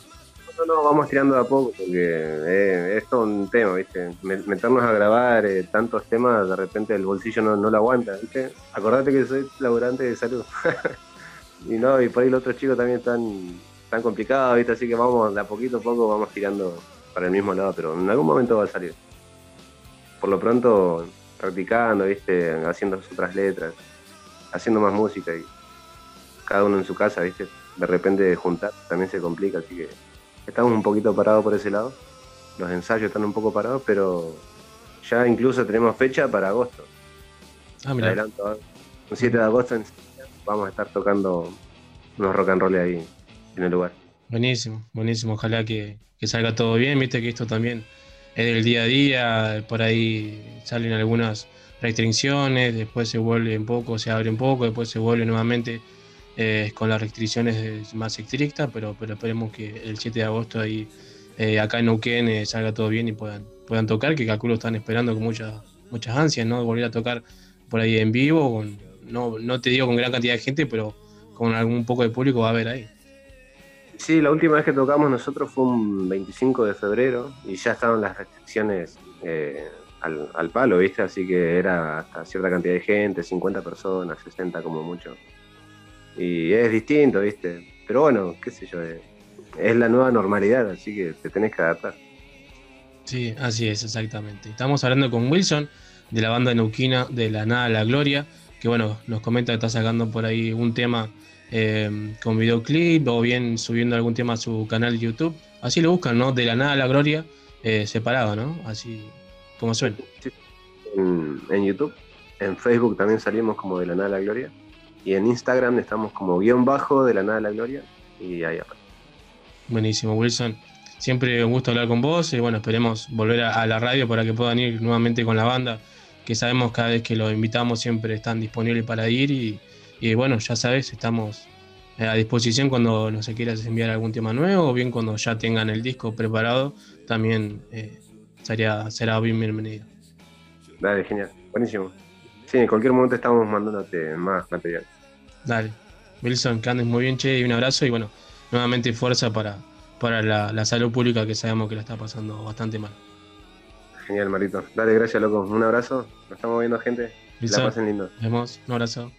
No, no, vamos tirando de a poco porque eh, es todo un tema, ¿viste? Meternos a grabar eh, tantos temas, de repente el bolsillo no, no lo aguanta, ¿viste? Acordate que soy laburante de salud. (laughs) y no, y por ahí los otros chicos también están tan complicados, ¿viste? Así que vamos, de a poquito a poco vamos tirando para el mismo lado, pero en algún momento va a salir. Por lo pronto, practicando, ¿viste? Haciendo otras letras, haciendo más música y cada uno en su casa, ¿viste? De repente juntar también se complica, así que estamos un poquito parados por ese lado. Los ensayos están un poco parados, pero ya incluso tenemos fecha para agosto. Ah, mira. Adelanto, ¿eh? el 7 de agosto en vamos a estar tocando unos rock and roll ahí en el lugar. Buenísimo, buenísimo. Ojalá que, que salga todo bien. Viste que esto también es del día a día. Por ahí salen algunas restricciones, después se vuelve un poco, se abre un poco, después se vuelve nuevamente eh, con las restricciones más estrictas, pero, pero esperemos que el 7 de agosto ahí eh, acá en Neuquén eh, salga todo bien y puedan, puedan tocar, que calculo están esperando con muchas muchas ansias, ¿no? Volver a tocar por ahí en vivo, no, no te digo con gran cantidad de gente, pero con algún poco de público va a haber ahí. Sí, la última vez que tocamos nosotros fue un 25 de febrero y ya estaban las restricciones eh, al, al, palo, ¿viste? Así que era hasta cierta cantidad de gente, 50 personas, 60 como mucho. Y es distinto, ¿viste? Pero bueno, qué sé yo, es, es la nueva normalidad, así que te tenés que adaptar. Sí, así es, exactamente. Estamos hablando con Wilson de la banda neuquina de La Nada a la Gloria, que bueno, nos comenta que está sacando por ahí un tema eh, con videoclip o bien subiendo algún tema a su canal de YouTube. Así lo buscan, ¿no? De La Nada a la Gloria, eh, separado, ¿no? Así como suena. Sí. En, en, YouTube, en Facebook también salimos como de La Nada a la Gloria. Y en Instagram estamos como guion bajo de La Nada a la Gloria. Y ahí aparece. Buenísimo, Wilson. Siempre un gusto hablar con vos y bueno, esperemos volver a, a, la radio para que puedan ir nuevamente con la banda, que sabemos cada vez que los invitamos siempre están disponibles para ir y, y bueno, ya sabes, estamos a disposición cuando nos quieras enviar algún tema nuevo o bien cuando ya tengan el disco preparado, también eh, sería, será bien bienvenido. Dale, genial, buenísimo. Sí, en cualquier momento estamos mandándote más material. Dale. Wilson, que andes muy bien, che, y un abrazo y bueno, nuevamente fuerza para, para la, la, salud pública que sabemos que la está pasando bastante mal. Genial, Marito. Dale, gracias, loco. Un abrazo. Nos estamos viendo, gente. Listo. La pasen lindo. Nos vemos. Un abrazo.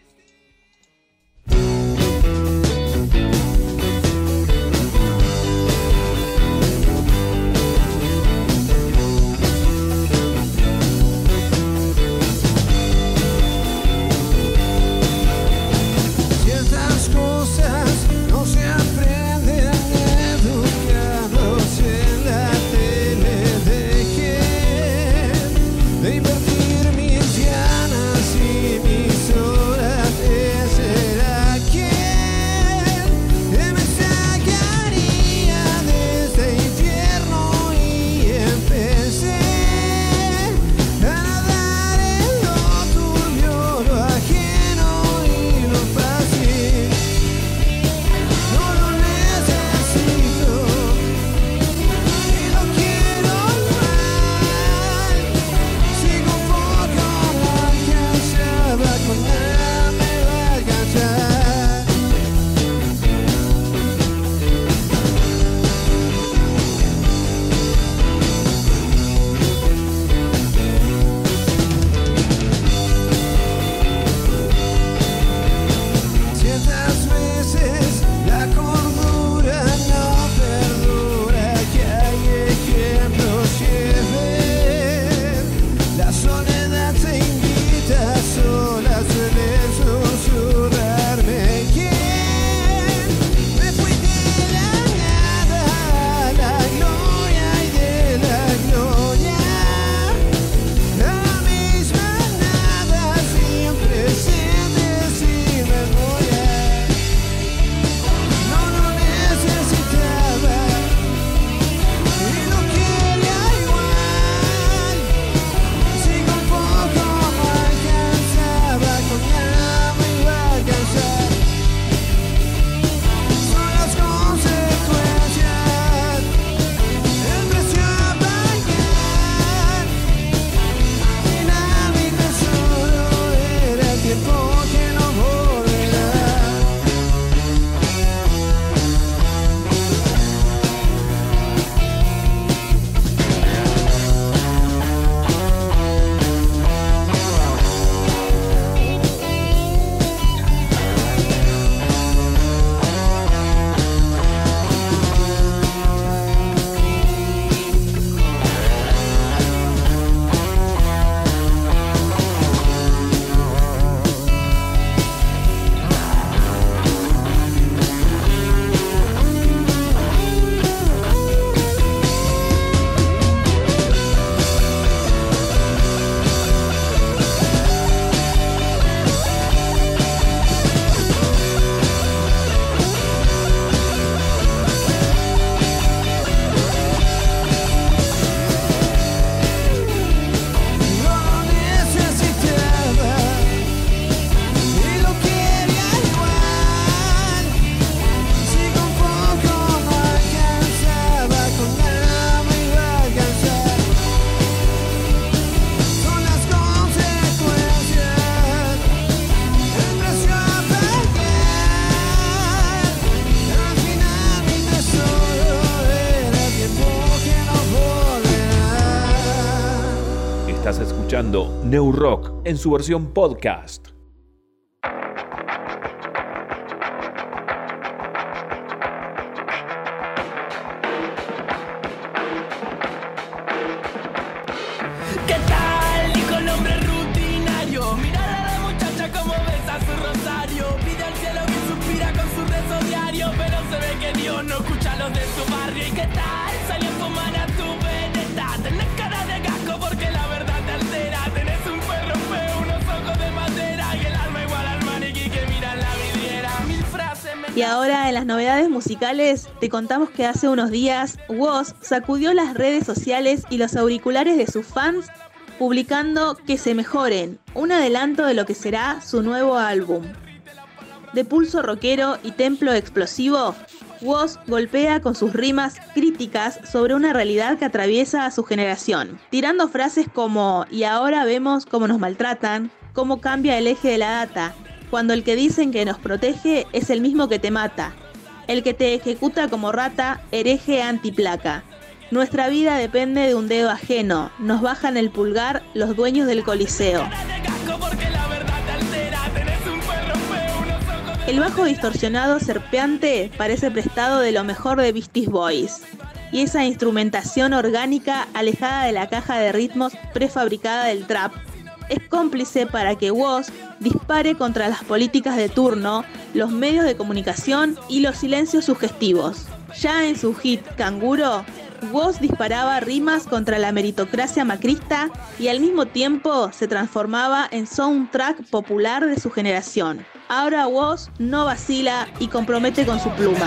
New Rock en su versión podcast. Y ahora en las novedades musicales te contamos que hace unos días Woz sacudió las redes sociales y los auriculares de sus fans publicando Que se mejoren, un adelanto de lo que será su nuevo álbum. De pulso rockero y templo explosivo, Woz golpea con sus rimas críticas sobre una realidad que atraviesa a su generación, tirando frases como y ahora vemos cómo nos maltratan, cómo cambia el eje de la data, cuando el que dicen que nos protege es el mismo que te mata, el que te ejecuta como rata, hereje antiplaca. Nuestra vida depende de un dedo ajeno, nos bajan el pulgar los dueños del coliseo. El bajo distorsionado serpeante parece prestado de lo mejor de Beastie Boys. Y esa instrumentación orgánica alejada de la caja de ritmos prefabricada del trap es cómplice para que Woz dispare contra las políticas de turno, los medios de comunicación y los silencios sugestivos. Ya en su hit Canguro, Woz disparaba rimas contra la meritocracia macrista y al mismo tiempo se transformaba en soundtrack popular de su generación. Ahora Woz no vacila y compromete con su pluma.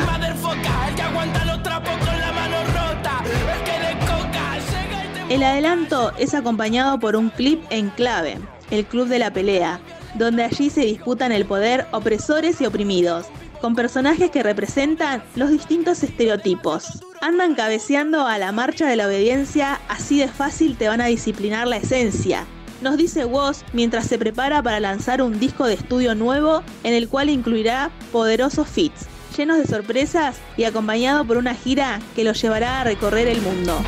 El adelanto es acompañado por un clip en clave, el Club de la Pelea, donde allí se disputan el poder opresores y oprimidos, con personajes que representan los distintos estereotipos. Andan cabeceando a la marcha de la obediencia, así de fácil te van a disciplinar la esencia. Nos dice Woz mientras se prepara para lanzar un disco de estudio nuevo en el cual incluirá poderosos fits, llenos de sorpresas y acompañado por una gira que lo llevará a recorrer el mundo.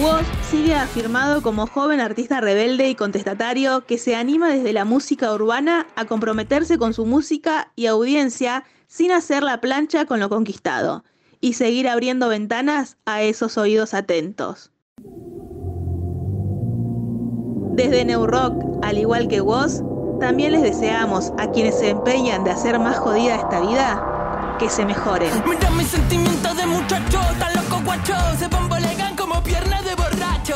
Woz sigue afirmado como joven artista rebelde y contestatario que se anima desde la música urbana a comprometerse con su música y audiencia sin hacer la plancha con lo conquistado y seguir abriendo ventanas a esos oídos atentos. Desde New Rock, al igual que Woz, también les deseamos a quienes se empeñan de hacer más jodida esta vida que se mejoren. Mira mis sentimientos de muchacho, tan loco guacho, se bambolean como piernas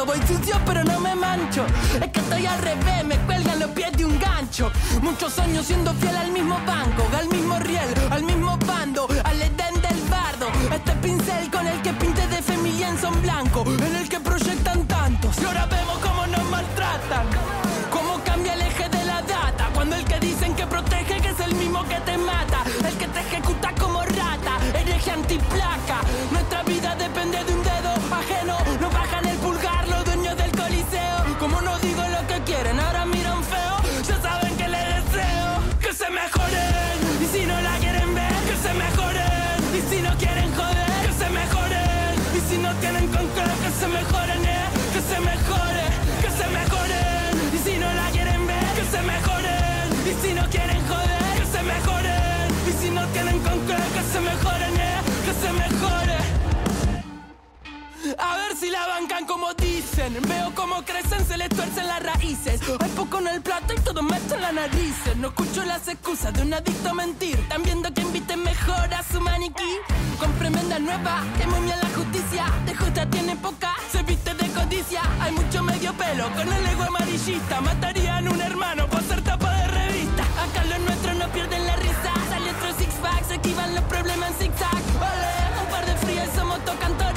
Voy sucio pero no me mancho, es que estoy al revés, me cuelgan los pies de un gancho. Muchos años siendo fiel al mismo banco, al mismo riel, al mismo bando, al edén del bardo. Este pincel con el que pinte de familia en son blanco, en el que proyectan tantos. Y ahora vemos cómo nos maltratan, cómo cambia el eje de la data. Cuando el que dicen que protege, que es el mismo que te mata, el que te ejecuta como rata, hereje antiplaca. Nuestra vida bancan como dicen. Veo cómo crecen, se les tuercen las raíces. Hay poco en el plato y todo me en la nariz. No escucho las excusas de un adicto a mentir. Están viendo que inviten mejor a su maniquí. Con tremenda nueva, que momia la justicia. De justa tiene poca, se viste de codicia. Hay mucho medio pelo con el ego amarillista. Matarían un hermano por ser tapa de revista. Acá los nuestros no pierden la risa. Sale otro six pack, se esquivan los problemas en zigzag. Vale, un par de frías somos tocantores.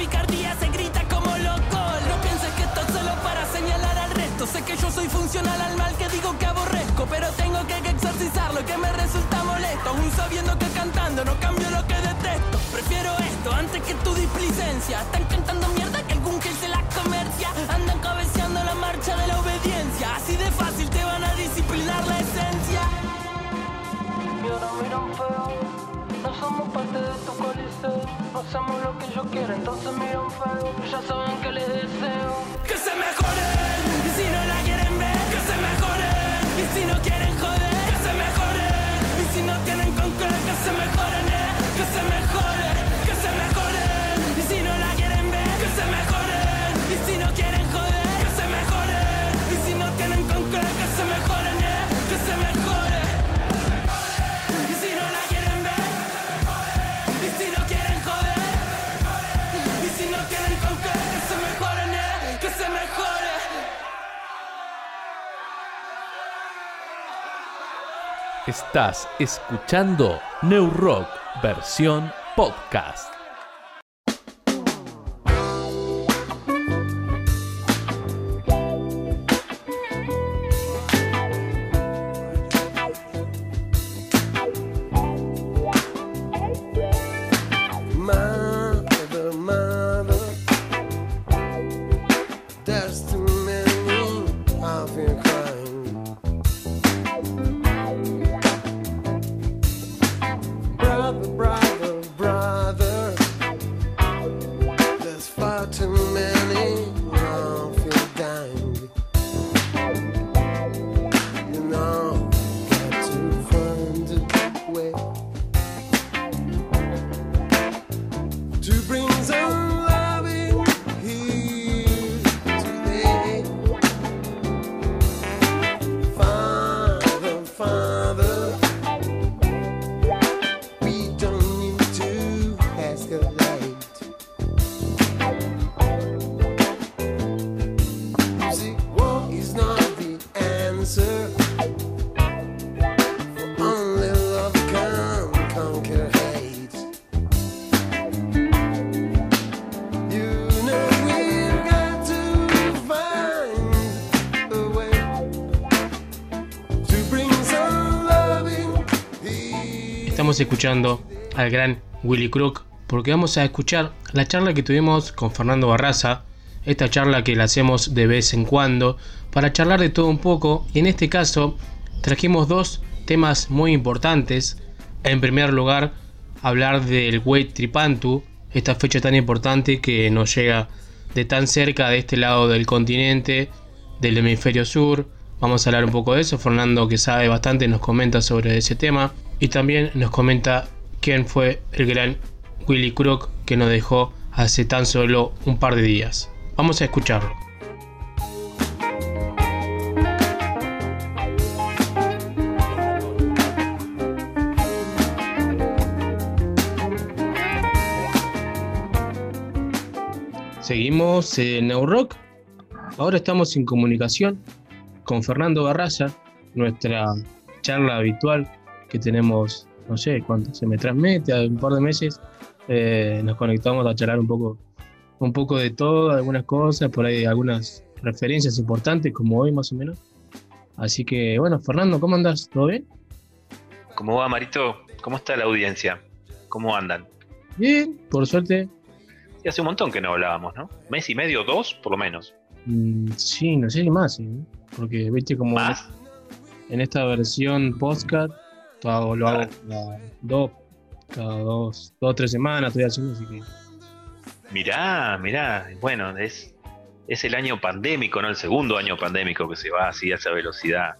Picardía se grita como loco. No pienses que esto es solo para señalar al resto. Sé que yo soy funcional al mal que digo que aborrezco. Pero tengo que exorcizarlo que me resulta molesto. Aún sabiendo que cantando no cambio lo que detesto. Prefiero esto antes que tu displicencia. Están cantando mierda que algún que se la comercia. Andan cabeceando la marcha de la obediencia. Así de fácil te van a disciplinar la esencia. No somos parte de tu coliseo, hacemos lo que ellos mejor, entonces miran feo, ya saben que les deseo. Que se mejoren, y si no la quieren ver, que se mejoren, y si no quieren Estás escuchando New Rock versión podcast. Escuchando al gran Willy Crook porque vamos a escuchar la charla que tuvimos con Fernando Barraza, esta charla que la hacemos de vez en cuando para charlar de todo un poco y en este caso trajimos dos temas muy importantes. En primer lugar, hablar del Wait Tripantu, esta fecha tan importante que nos llega de tan cerca de este lado del continente, del hemisferio sur. Vamos a hablar un poco de eso. Fernando, que sabe bastante, nos comenta sobre ese tema. Y también nos comenta quién fue el gran Willy Crook que nos dejó hace tan solo un par de días. Vamos a escucharlo. Seguimos en Neurock. Ahora estamos en comunicación con Fernando Barraza, nuestra charla habitual que tenemos, no sé cuánto se me transmite, a un par de meses. Eh, nos conectamos a charlar un poco, un poco de todo, algunas cosas, por ahí algunas referencias importantes, como hoy más o menos. Así que, bueno, Fernando, ¿cómo andas? ¿Todo bien? ¿Cómo va, Marito? ¿Cómo está la audiencia? ¿Cómo andan? Bien, por suerte. Y hace un montón que no hablábamos, ¿no? ¿Mes y medio, dos, por lo menos? Mm, sí, no sé si más, ¿sí? porque viste como en esta versión podcast todo hago- lo hago cada dos, cada dos, dos tres semanas estoy haciendo, así que Mirá, mirá. Bueno, es, es el año pandémico, ¿no? El segundo año pandémico que se va así a esa velocidad.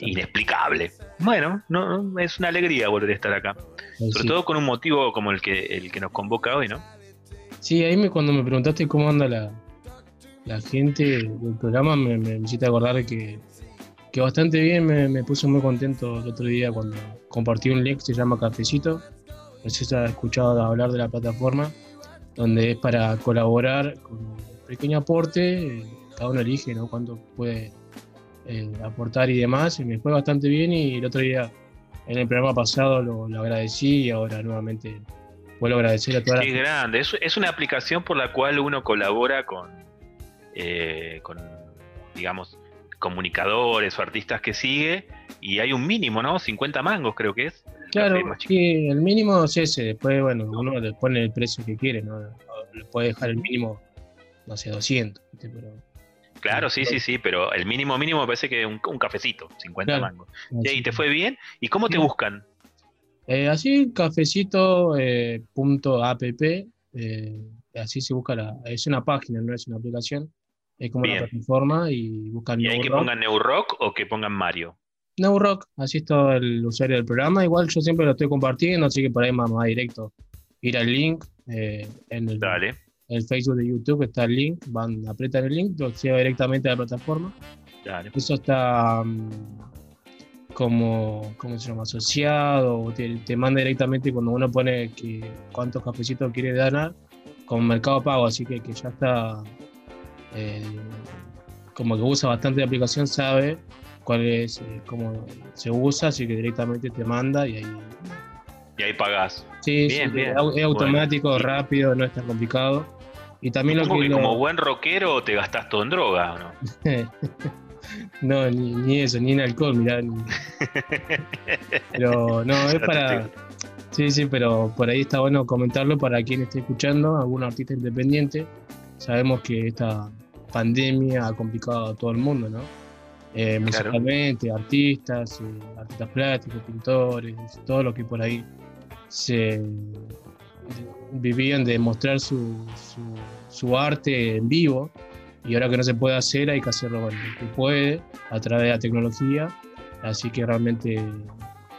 inexplicable. Bueno, no, no, es una alegría volver a estar acá. Sobre sí. todo con un motivo como el que, el que nos convoca hoy, ¿no? Sí, ahí me, cuando me preguntaste cómo anda la, la gente del programa, me, me, me hiciste acordar de que, que bastante bien, me, me puse muy contento el otro día cuando compartí un link que se llama Cafecito. No sé si has escuchado hablar de la plataforma, donde es para colaborar con un pequeño aporte, eh, cada uno elige ¿no? cuánto puede eh, aportar y demás, y me fue bastante bien y el otro día en el programa pasado lo, lo agradecí y ahora nuevamente vuelvo a agradecer a toda la Qué grande. Es, es una aplicación por la cual uno colabora con, eh, con, digamos, comunicadores o artistas que sigue y hay un mínimo, ¿no? 50 mangos creo que es. Claro, sí, el mínimo es ese. Después, bueno, uno le pone el precio que quiere, ¿no? Le puede dejar el mínimo, no sé, 200. ¿viste? Pero, Claro, sí, sí, sí, pero el mínimo mínimo me parece que un, un cafecito, 50 Claro. mangos. Che, ¿Y te fue bien? ¿Y cómo te buscan? eh, así, cafecito eh, punto app eh, así se busca la, es una página, no es una aplicación, es como Bien. una plataforma y buscan ¿Y hay que pongan Neurock o que pongan Mario? Neurock, así está el usuario del programa, igual yo siempre lo estoy compartiendo, así que por ahí más, más directo ir al link eh, en el, Dale. el Facebook de YouTube está el link, van, apretan el link, lo lleva directamente a la plataforma. Dale. Eso está mm, como, ¿cómo se llama? Asociado, te, te manda directamente cuando uno pone que cuántos cafecitos quiere ganar con Mercado Pago, así que, que ya está, eh, como que usa bastante la aplicación, sabe cuál es, eh, cómo se usa, así que directamente te manda y ahí... Y ahí pagás. Sí, bien, sí, bien. es au- es automático, Bueno. rápido, no es tan complicado. Y también lo que... que lo- como buen rockero te gastás todo en droga, ¿o no? (laughs) no, ni, ni eso, ni en alcohol, mirá. ni- (laughs) Pero no, es para. Sí, sí, pero por ahí está bueno comentarlo para quien esté escuchando, algún artista independiente. Sabemos que esta pandemia ha complicado a todo el mundo, ¿no? Eh, Claro. artistas, eh, artistas plásticos, pintores, todo lo que por ahí se vivían de mostrar su, su, su arte en vivo y ahora que no se puede hacer hay que hacerlo bueno, que puede a través de la tecnología así que realmente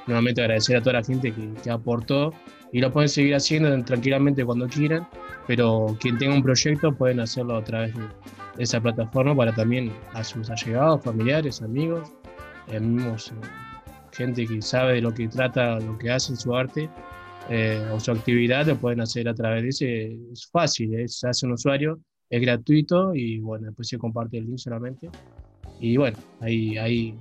nuevamente agradecer a toda la gente que, que aportó y lo pueden seguir haciendo tranquilamente cuando quieran pero quien tenga un proyecto pueden hacerlo a través de esa plataforma para también a sus allegados, familiares, amigos, eh, mismos, eh, gente que sabe de lo que trata, lo que hace en su arte eh, o su actividad, lo pueden hacer a través de ese. Es fácil, eh, se hace un usuario, es gratuito y bueno, después se comparte el link solamente. Y bueno, ahí, ahí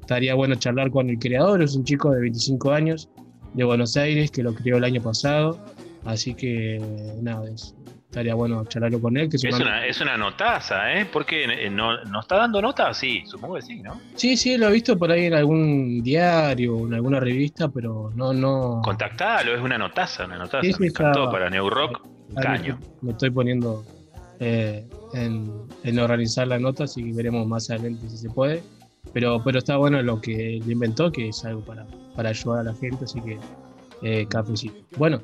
estaría bueno charlar con el creador, es un chico de 25 años de Buenos Aires que lo creó el año pasado, así que nada, es- estaría bueno charlarlo con él. Que Es una- una, es una notaza, ¿eh? Porque eh, no, no está dando nota, sí, supongo que sí, ¿no? Sí, sí, lo he visto por ahí en algún diario o en alguna revista, pero no, no. Contactalo, es una notaza, una notaza. Sí, sí, Me encantó está- para Neurock, un Ahí caño. Me, estoy poniendo eh, en, en organizar la nota, así que veremos más adelante si se puede. Pero, pero está bueno lo que él inventó, que es algo para, para ayudar a la gente, así que eh, cafecito. Bueno,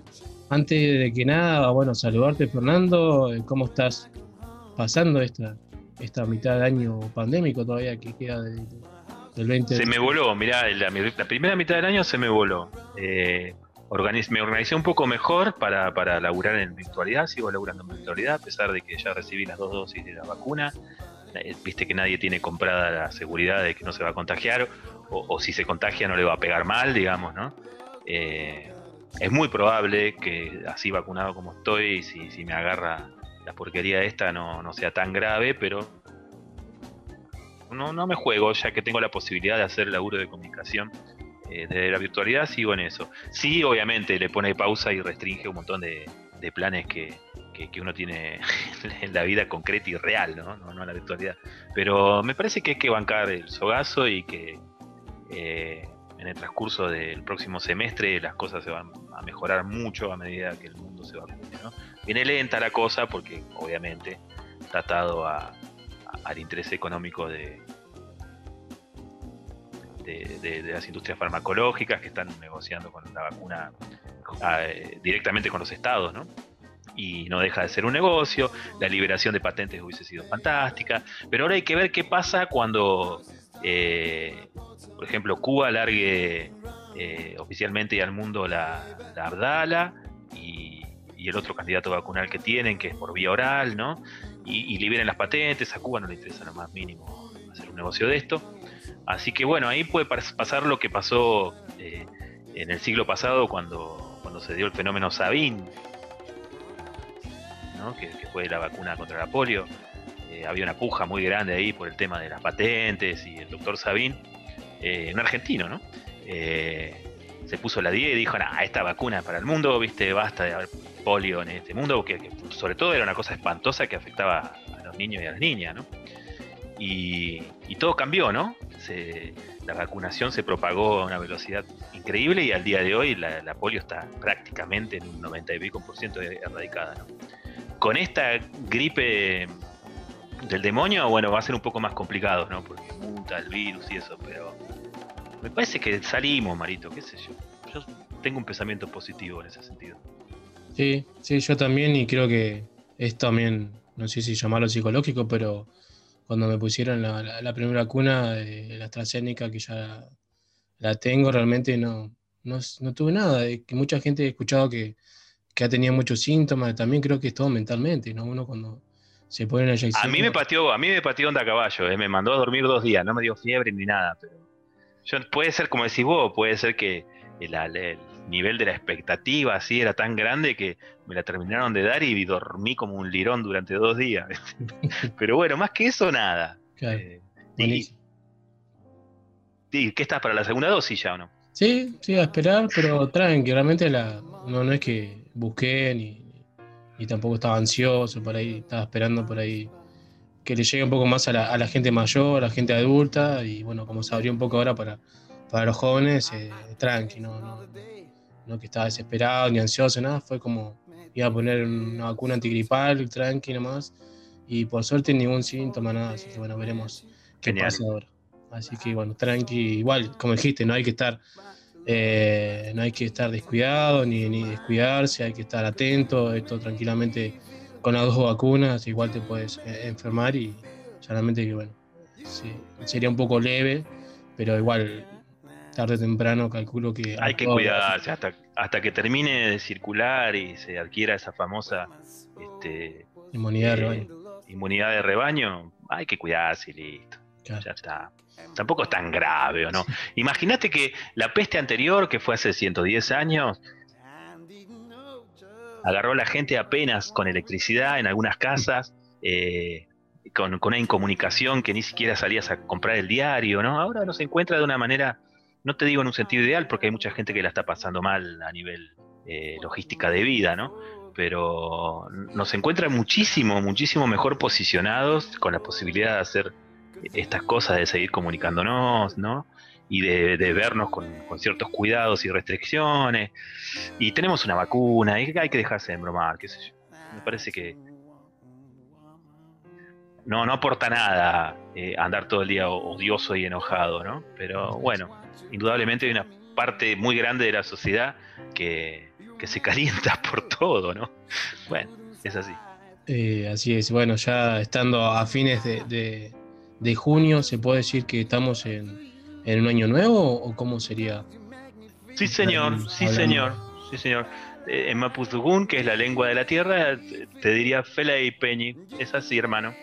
antes de que nada, bueno, saludarte Fernando, eh, ¿cómo estás pasando esta, esta mitad de año pandémico todavía que queda de- de- del 20? Se me voló, mirá, la, la primera mitad del año se me voló. Eh, organiz- me organicé un poco mejor para, para laburar en virtualidad, sigo laburando en virtualidad, a pesar de que ya recibí las dos dosis de la vacuna. Eh, Viste que nadie tiene comprada la seguridad de que no se va a contagiar, o, o si se contagia no le va a pegar mal, digamos, ¿no? Eh, es muy probable que así vacunado como estoy, si, si me agarra la porquería esta, no, no sea tan grave, pero no, no me juego, ya que tengo la posibilidad de hacer laburo de comunicación eh, desde la virtualidad, sigo en eso. Sí, obviamente le pone pausa y restringe un montón de, planes que, que- que uno tiene (laughs) en la vida concreta y real, ¿no? No, no en la virtualidad. Pero me parece que hay que bancar el sogazo y que eh, en el transcurso del próximo semestre las cosas se van a mejorar mucho a medida que el mundo se vacune. Viene lenta la cosa porque obviamente está atado a, al interés económico de- de las industrias farmacológicas que están negociando con la vacuna ah, eh, directamente con los estados, ¿no? Y no deja de ser un negocio, la liberación de patentes hubiese sido fantástica, pero ahora hay que ver qué pasa cuando, eh, por ejemplo, Cuba largue eh, oficialmente al mundo la, la Abdala y, el otro candidato vacunal que tienen, que es por vía oral, ¿no? Y, liberen las patentes, a Cuba no le interesa lo más mínimo hacer un negocio de esto. Así que bueno, ahí puede pas- pasar lo que pasó eh, en el siglo pasado cuando, cuando se dio el fenómeno Sabin, ¿no? que, que fue la vacuna contra la polio. Eh, había una puja muy grande ahí por el tema de las patentes y el doctor Sabin, eh, un argentino, ¿no? Eh, se puso la 10 y dijo, nah, esta vacuna es para el mundo, viste, basta de haber polio en este mundo, que, sobre todo era una cosa espantosa que afectaba a los niños y a las niñas, ¿no? Y, todo cambió, ¿no? La vacunación se propagó a una velocidad increíble y al día de hoy la, la polio está prácticamente en un 90 y pico por ciento erradicada, ¿no? Con esta gripe del demonio, bueno, va a ser un poco más complicado, ¿no? Porque muta el virus y eso, pero me parece que salimos, Marito, qué sé yo. Yo tengo un pensamiento positivo en ese sentido. Sí, sí, yo también y creo que es también, no sé si llamarlo psicológico, pero cuando me pusieron la, la- la primera vacuna de la AstraZeneca, que ya la tengo, realmente no, no, no tuve nada. Que mucha gente he escuchado que, que ha tenido muchos síntomas, también creo que es todo mentalmente, ¿no? Uno cuando se. A mí me pateó, a mí me pateó onda caballo, eh, me mandó a dormir dos días, no me dio fiebre ni nada, pero yo, puede ser como decís vos, puede ser que el, el nivel de la expectativa así era tan grande que me la terminaron de dar y dormí como un lirón durante dos días. (laughs) pero bueno, más que eso, nada. Claro, Eh, y, buenísimo. y- ¿Qué estás para la segunda dosis ya o no? Sí, sí, a esperar, pero tranqui, realmente la, no, no es que busqué ni, ni tampoco estaba ansioso por ahí, estaba esperando por ahí que le llegue un poco más a la, a la gente mayor, a la gente adulta, y bueno, como se abrió un poco ahora para, para los jóvenes, eh, tranqui, no, no, no que estaba desesperado ni ansioso, nada, fue como iba a poner una vacuna antigripal, tranqui nomás, y por suerte ningún síntoma, nada, así que bueno, veremos qué Genial. pasa ahora. Así que bueno, tranqui, igual, como dijiste, no hay que estar, eh, no hay que estar descuidado ni, ni descuidarse, hay que estar atento, esto tranquilamente con las dos vacunas igual te puedes eh, enfermar y solamente que bueno, sí, sería un poco leve, pero igual tarde o temprano calculo que... Hay que cuidarse hasta, hasta que termine de circular y se adquiera esa famosa este, Inmunidad de eh, rebaño. inmunidad de rebaño. Hay que cuidarse y listo. Ya está. Tampoco es tan grave, ¿o no? Imagínate que la peste anterior, que fue hace 110 años, agarró a la gente apenas con electricidad en algunas casas, eh, con, con una incomunicación que ni siquiera salías a comprar el diario, ¿no? Ahora no se encuentra de una manera, no te digo en un sentido ideal, porque hay mucha gente que la está pasando mal a nivel eh, logística de vida, ¿no? Pero nos encuentra muchísimo, muchísimo mejor posicionados con la posibilidad de hacer estas cosas, de seguir comunicándonos, ¿no? Y de, vernos con, ciertos cuidados y restricciones. Y tenemos una vacuna, y hay que dejarse de embromar, qué sé yo. Me parece que no, no aporta nada eh, andar todo el día odioso y enojado, ¿no? Pero bueno, indudablemente hay una parte muy grande de la sociedad que, que se (laughs) calienta por todo, ¿no? Bueno, es así. Eh, así es, bueno, ya estando a fines de- de junio, ¿se puede decir que estamos en, en un año nuevo o cómo sería? Sí, señor, sí, señor, sí, señor. Eh, en Mapuzugún, que es la lengua de la tierra, te- diría Fela y Peñi. Es así, hermano.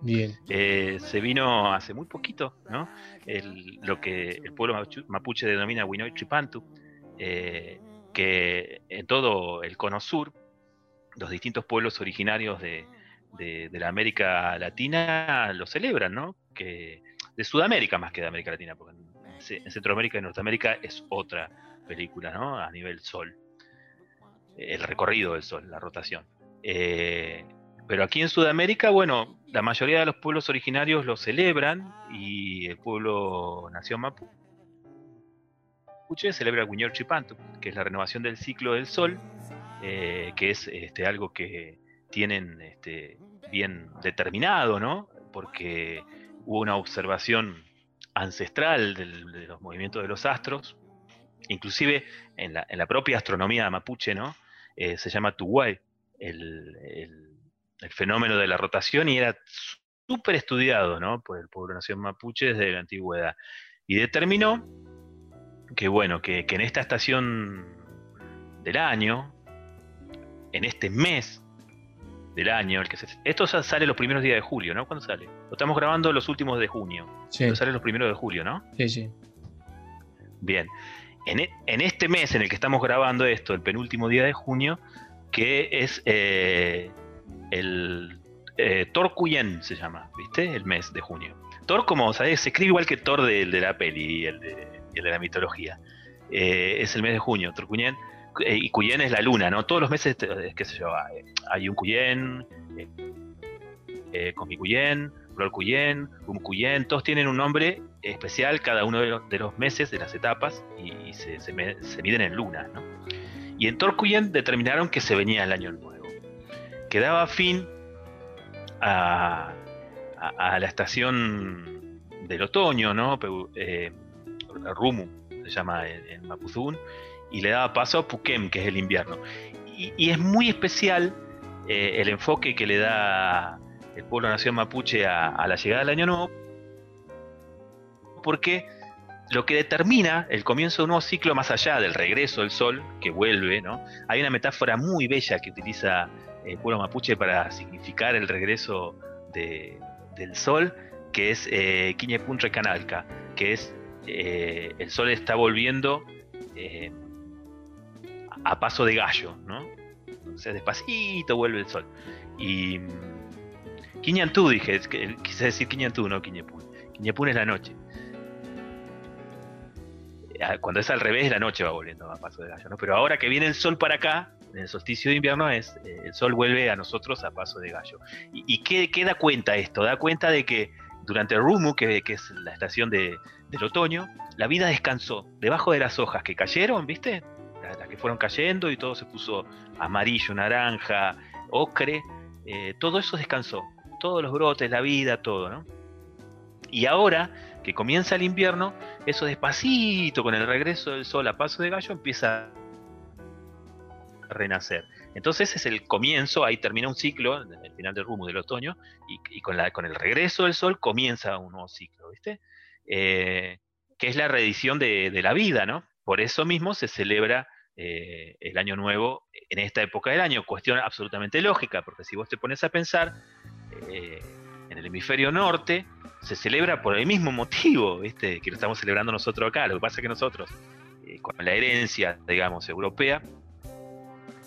Bien, Eh, se vino hace muy poquito, ¿no? El- lo que el pueblo mapuche denomina Huinoy Chipantu, eh, que en todo el cono sur, los distintos pueblos originarios de, de- la América Latina lo celebran, ¿no? Que, de Sudamérica más que de América Latina, porque en, Ce- en Centroamérica y Norteamérica es otra película, ¿no? A nivel sol. El recorrido del sol, la rotación. Eh, pero aquí en Sudamérica, bueno, la mayoría de los pueblos originarios lo celebran y el pueblo nación mapuche celebra el Chipantu, que es la renovación del ciclo del sol, eh, que es este, algo que tienen este, bien determinado, ¿no? Porque hubo una observación ancestral de los movimientos de los astros, inclusive en la, propia astronomía mapuche, ¿no? Eh, se llama Tuguay, el fenómeno de la rotación, y era súper estudiado, ¿no? Por el pueblo nación mapuche desde la antigüedad. Y determinó que, bueno, que, que en esta estación del año, en este mes del año, el que se- esto sa- sale los primeros días de julio, ¿no? ¿Cuándo sale? Lo estamos grabando los últimos de junio. Sí. Pero sale los primeros de julio, ¿no? sí, sí. Bien. En, e- en este mes en el que estamos grabando esto, el penúltimo día de junio, que es eh, el eh, Torcuyen se llama, ¿viste? El mes de junio. Thor, como sabés, se escribe igual que Thor del de la peli y el de, el de la mitología. Eh, es el mes de junio, Torcuyen. Eh, y Cuyen es la luna, ¿no? Todos los meses, eh, qué sé yo, hay, hay un Cuyen, eh, eh, Comi Cuyen, Flor Cuyen, Um Cuyen, todos tienen un nombre especial cada uno de los, de los meses, de las etapas, y, y se, se me- se miden en lunas, ¿no? Y en Torcuyen determinaron que se venía el año nuevo, que daba fin a, a- a la estación del otoño, ¿no? Eh, Rumu se llama en, en Mapuzún, y le daba paso a Puquem, que es el invierno. Y, es muy especial eh, el enfoque que le da el pueblo nación mapuche a, la llegada del año nuevo, porque lo que determina el comienzo de un nuevo ciclo más allá del regreso del sol, que vuelve, ¿no? Hay una metáfora muy bella que utiliza el pueblo mapuche para significar el regreso de- del sol, que es eh, Recanalca, que es eh, el sol está volviendo eh, a paso de gallo, ¿no? O sea, despacito vuelve el sol. Y mm, Quiñantú, dije, quise decir Quiñantú, no Quiñepun. Quiñepun es la noche. Ah, Cuando es al revés, la noche va volviendo a paso de gallo, ¿no? Pero ahora que viene el sol para acá, en el solsticio de invierno, es eh, el sol vuelve a nosotros a paso de gallo. ¿Y, y qué, qué da cuenta esto? Da cuenta de que durante el Rumu, que, que es la estación de- del otoño, la vida descansó debajo de las hojas que cayeron, ¿viste? Las, que fueron cayendo y todo se puso amarillo, naranja, ocre, eh, todo eso descansó. Todos los brotes, la vida, todo, ¿no? Y ahora que comienza el invierno, eso despacito, con el regreso del sol a paso de gallo, empieza a renacer. Entonces es el comienzo, ahí termina un ciclo, el final del rumbo del otoño, y, y con, la, con el regreso del sol comienza un nuevo ciclo, ¿viste? Eh, que es la reedición de, de la vida, ¿no? Por eso mismo se celebra eh, el año nuevo en esta época del año, cuestión absolutamente lógica, porque si vos te pones a pensar, eh, en el hemisferio norte se celebra por el mismo motivo, ¿viste? Que lo estamos celebrando nosotros acá. Lo que pasa es que nosotros, eh, con la herencia, digamos, europea,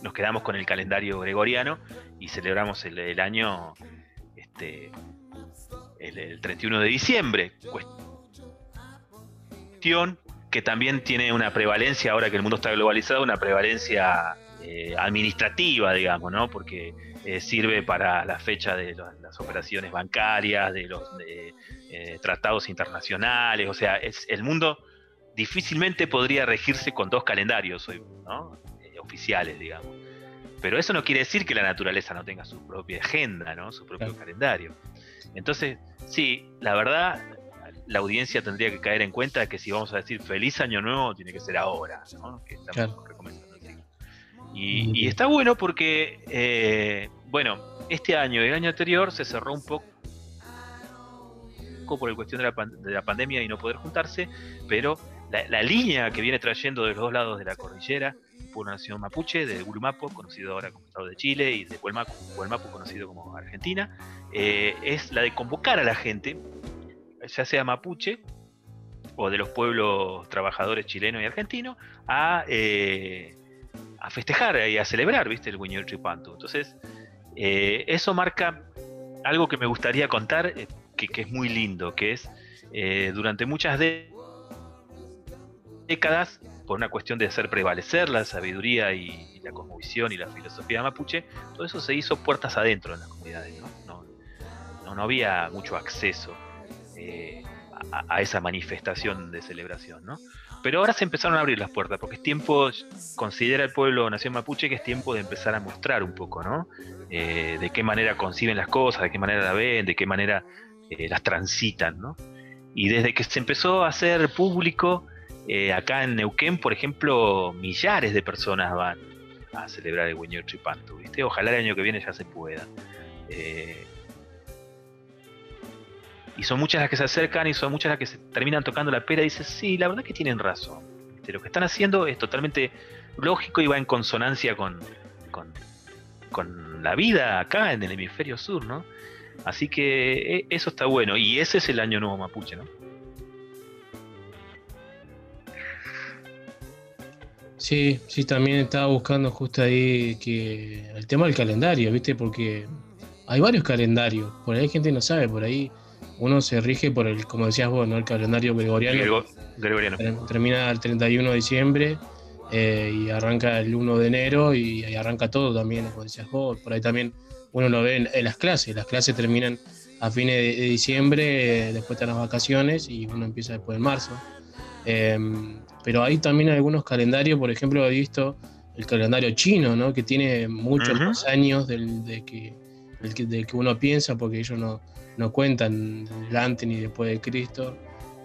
nos quedamos con el calendario gregoriano y celebramos el, el año este, el, el 31 de diciembre. Cuestión que también tiene una prevalencia, ahora que el mundo está globalizado, una prevalencia eh, administrativa, digamos, ¿no? Porque eh, sirve para la fecha de los- las operaciones bancarias, de los de, eh, tratados internacionales, o sea, es, el mundo difícilmente podría regirse con dos calendarios hoy, ¿no? Oficiales, digamos. Pero eso no quiere decir que la naturaleza no tenga su propia agenda, ¿no? Su propio calendario. Entonces, sí, la verdad, la audiencia tendría que caer en cuenta que si vamos a decir feliz año nuevo, tiene que ser ahora, ¿no? Que estamos Claro. recomenzando el ciclo. Y, y está bueno porque, eh, bueno, este año y el año anterior se cerró un poco por el cuestión de la, pan- de la pandemia y no poder juntarse, pero la, la línea que viene trayendo de los dos lados de la cordillera, por una nación mapuche, de Gulumapo, conocido ahora como Estado de Chile, y de Huelmapu, Huelmapu, conocido como Argentina, eh, es la de convocar a la gente, ya sea mapuche o de los pueblos trabajadores chilenos y argentinos, a, eh, a festejar y a celebrar, ¿viste? El Huiñol Tripantu. Entonces, eh, eso marca algo que me gustaría contar, eh, que, que es muy lindo, que es eh, durante muchas décadas, por una cuestión de hacer prevalecer la sabiduría y, la cosmovisión y la filosofía mapuche, todo eso se hizo puertas adentro en las comunidades. No, no, no había mucho acceso eh, a, esa manifestación de celebración, ¿no? Pero ahora se empezaron a abrir las puertas, porque es tiempo, considera el pueblo Nación Mapuche que es tiempo de empezar a mostrar un poco, ¿no? Eh, de qué manera conciben las cosas, de qué manera la ven, de qué manera eh, las transitan, ¿no? Y desde que se empezó a hacer público, acá en Neuquén, por ejemplo, millares de personas van a celebrar el Hueño Tripantu, ¿viste? Ojalá el año que viene ya se pueda. Y son muchas las que se acercan y son muchas las que se terminan tocando la pera y dices, sí, la verdad que tienen razón. Lo que están haciendo es totalmente lógico y va en consonancia con, con, con la vida acá en el hemisferio sur, ¿no? Así que eh, eso está bueno. Y ese es el año nuevo mapuche, ¿no? Sí, sí, también estaba buscando justo ahí que el tema del calendario, ¿viste? Porque hay varios calendarios, por ahí gente no sabe, por ahí uno se rige por el, como decías vos, ¿no? El calendario gregoriano. Grego- gregoriano. Ter- Termina el 31 de diciembre eh, y arranca el 1 de enero y arranca todo también, como decías vos. Por ahí también uno lo ve en, en las clases. Las clases terminan a fines de, de diciembre, eh, después están las vacaciones y uno empieza después en marzo. Eh, pero hay también algunos calendarios, por ejemplo, he visto el calendario chino, ¿no? que tiene muchos más años del, de que, del que, del que uno piensa, porque ellos no, no cuentan del antes ni después de Cristo.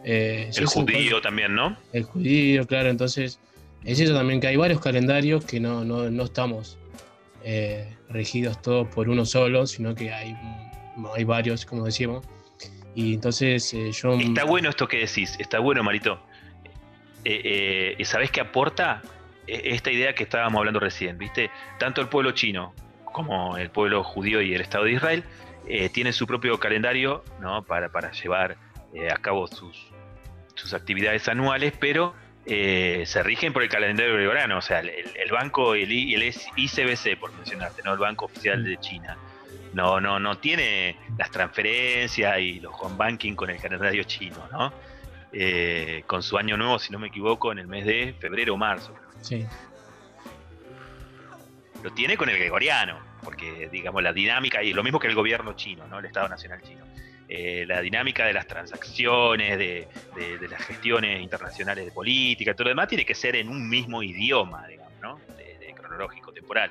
Eh, El judío también, ¿no? el judío, claro, entonces es eso también, que hay varios calendarios que no, no, no estamos eh, regidos todos por uno solo, sino que hay, hay varios, como decíamos. Y entonces eh, yo... Está bueno esto que decís, está bueno, Marito. Eh, eh, ¿Sabés qué aporta E- esta idea que estábamos hablando recién? ¿Viste? Tanto el pueblo chino como el pueblo judío y el Estado de Israel eh, tienen su propio calendario ¿no? para, para llevar eh, a cabo sus, sus actividades anuales, pero eh, se rigen por el calendario gregoriano, o sea, el, el- el banco, el, I- el ICBC, por mencionarte, ¿no? el Banco Oficial de China. No, no, no tiene las transferencias y los home banking con el calendario chino, ¿no? Eh, con su año nuevo, si no me equivoco, en el mes de febrero o marzo. Sí. Lo tiene con el gregoriano, porque digamos la dinámica, y lo mismo que el gobierno chino, ¿no? el Estado Nacional chino. Eh, la dinámica de las transacciones, de, las gestiones internacionales de política, todo lo demás tiene que ser en un mismo idioma, digamos, ¿no? De- cronológico, temporal.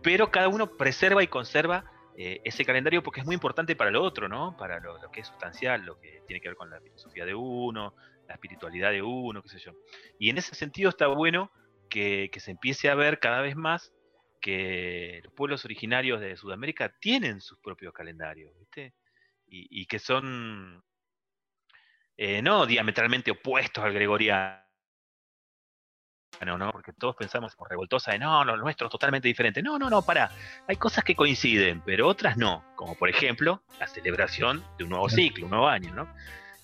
Pero cada uno preserva y conserva eh, ese calendario porque es muy importante para lo otro, ¿no? Para lo, lo que es sustancial, lo que tiene que ver con la filosofía de uno, la espiritualidad de uno, qué sé yo. Y en ese sentido está bueno que, que se empiece a ver cada vez más que los pueblos originarios de Sudamérica tienen sus propios calendarios, ¿viste? Y, y que son eh, no diametralmente opuestos al gregoriano, ¿no? Porque todos pensamos como revoltosa de no, lo nuestro es totalmente diferente. No, no, no, para. Hay cosas que coinciden, pero otras no. Como por ejemplo, la celebración de un nuevo ciclo, un nuevo año, ¿no?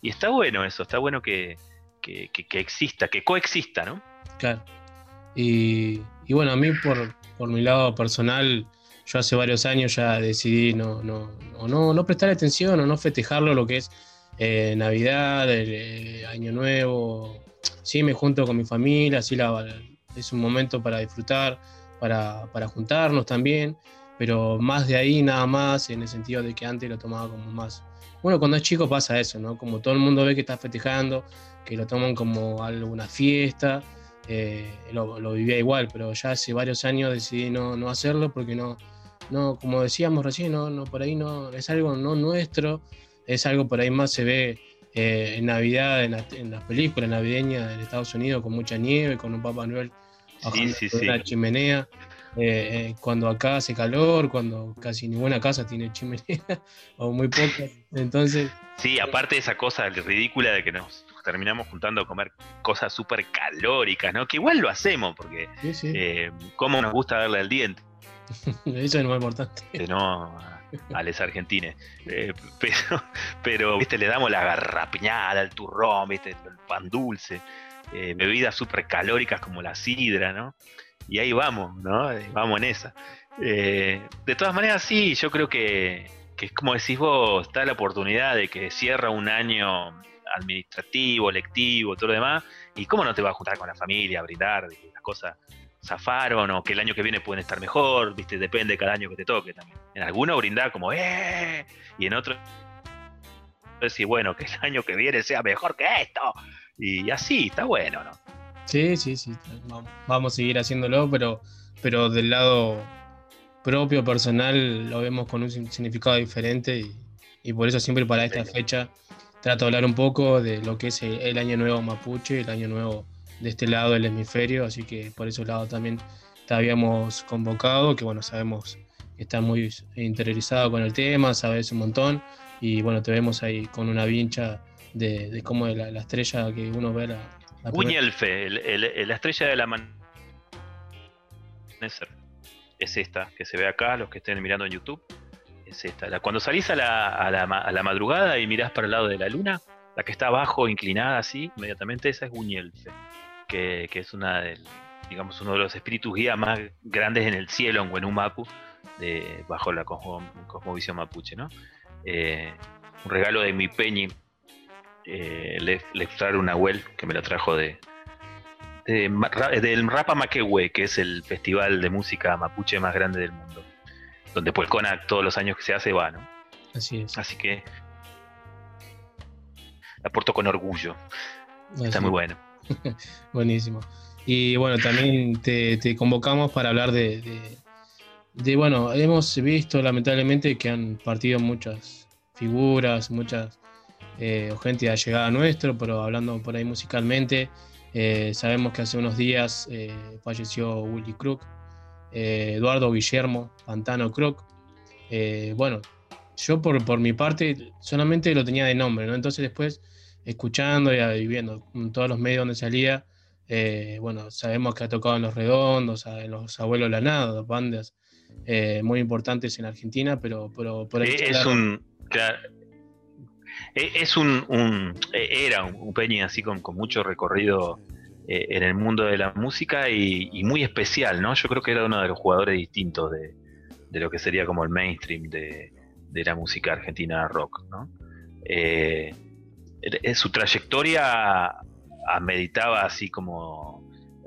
Y está bueno eso, está bueno que, que, que- que exista, que coexista, ¿no? Claro. Y, bueno, a mí por, por mi lado personal, yo hace varios años ya decidí no, no, no, no, prestar atención o no festejarlo lo que es eh, Navidad, el, eh, Año Nuevo. Sí, me junto con mi familia, sí, es un momento para disfrutar, para, para juntarnos también, pero más de ahí nada más, en el sentido de que antes lo tomaba como más. Bueno, cuando es chico pasa eso, ¿no? Como todo el mundo ve que está festejando, que lo toman como alguna fiesta, eh, lo, lo vivía igual, pero ya hace varios años decidí no, no hacerlo porque no, no, como decíamos recién, no, no, por ahí no, es algo no nuestro, es algo por ahí más se ve eh, en Navidad, en, la- en las películas navideñas en Estados Unidos, con mucha nieve, con un Papá Noel bajando sí, por sí. una chimenea. eh, eh, cuando acá hace calor, cuando casi ninguna casa tiene chimenea, (laughs) o muy pocas. Entonces, Sí, aparte de esa cosa ridícula de que nos terminamos juntando a comer cosas súper calóricas, ¿no? Que igual lo hacemos, porque Sí, sí. eh, cómo nos gusta darle al diente, (laughs) eso es lo más importante. ¿no? A, los argentines. Eh, pero, pero, viste, le damos la garrapiñada, el turrón, viste, el pan dulce, eh, bebidas súper calóricas como la sidra, ¿no? Y ahí vamos, ¿no? Vamos en esa. De todas maneras, sí, yo creo que, que es como decís vos, está la oportunidad de que cierra un año administrativo, lectivo, todo lo demás, y cómo no te vas a juntar con la familia, a brindar, de que las cosas zafaron o que el año que viene pueden estar mejor, viste, depende de cada año que te toque también. En algunos brindar como ¡eh! y en otros decir, bueno, que el año que viene sea mejor que esto. Y así, está bueno, ¿no? Sí, sí, sí. Vamos, a seguir haciéndolo, pero, pero del lado propio, personal, lo vemos con un significado diferente y, y por eso siempre para esta fecha trato de hablar un poco de lo que es el, Año Nuevo Mapuche, el Año Nuevo de este lado del hemisferio, así que por ese lado también te habíamos convocado, que bueno, sabemos que estás muy interiorizado con el tema, sabes un montón y bueno, te vemos ahí con una vincha de, de cómo la, la estrella que uno ve la, la el- la estrella del amanecer. Es esta, que se ve acá, los que estén mirando en YouTube. Es esta. Cuando salís a la, a la a la madrugada y mirás para el lado de la luna, la que está abajo, inclinada así, inmediatamente esa es Uñelfe, que, es una del, digamos, uno de los espíritus guía más grandes en el cielo, en Huenumapu, de, bajo la cosmo- cosmovisión mapuche, ¿no? Eh, un regalo de mi peñi, eh, le, le trae una Nahuel, que me la trajo de, de del Rapa Maquehue, que es el festival de música mapuche más grande del mundo, donde Puelcona todos los años que se hace va, ¿no? Así es. Así que la porto con orgullo. Está muy bueno. (laughs) Buenísimo. Y bueno, también te, te convocamos para hablar de, de- de, bueno, hemos visto lamentablemente que han partido muchas figuras, muchas eh, gente allegada a nuestro, pero hablando por ahí musicalmente, Eh, sabemos que hace unos días eh, falleció Willy Crook, eh, Eduardo Guillermo Pantano Crook. bueno, yo por, por mi parte solamente lo tenía de nombre, ¿no? Entonces después, escuchando y viendo en todos los medios donde salía, bueno, sabemos que ha tocado en Los Redondos, en Los Abuelos Lanado, dos bandas muy importantes en Argentina, pero, pero por ahí... Es un... E, es un, e, era un, Peña así con, mucho recorrido eh, en el mundo de la música y, muy especial, ¿no? Yo creo que era uno de los jugadores distintos de, lo que sería como el mainstream de, la música argentina rock, ¿no? Eh, su trayectoria meditaba así como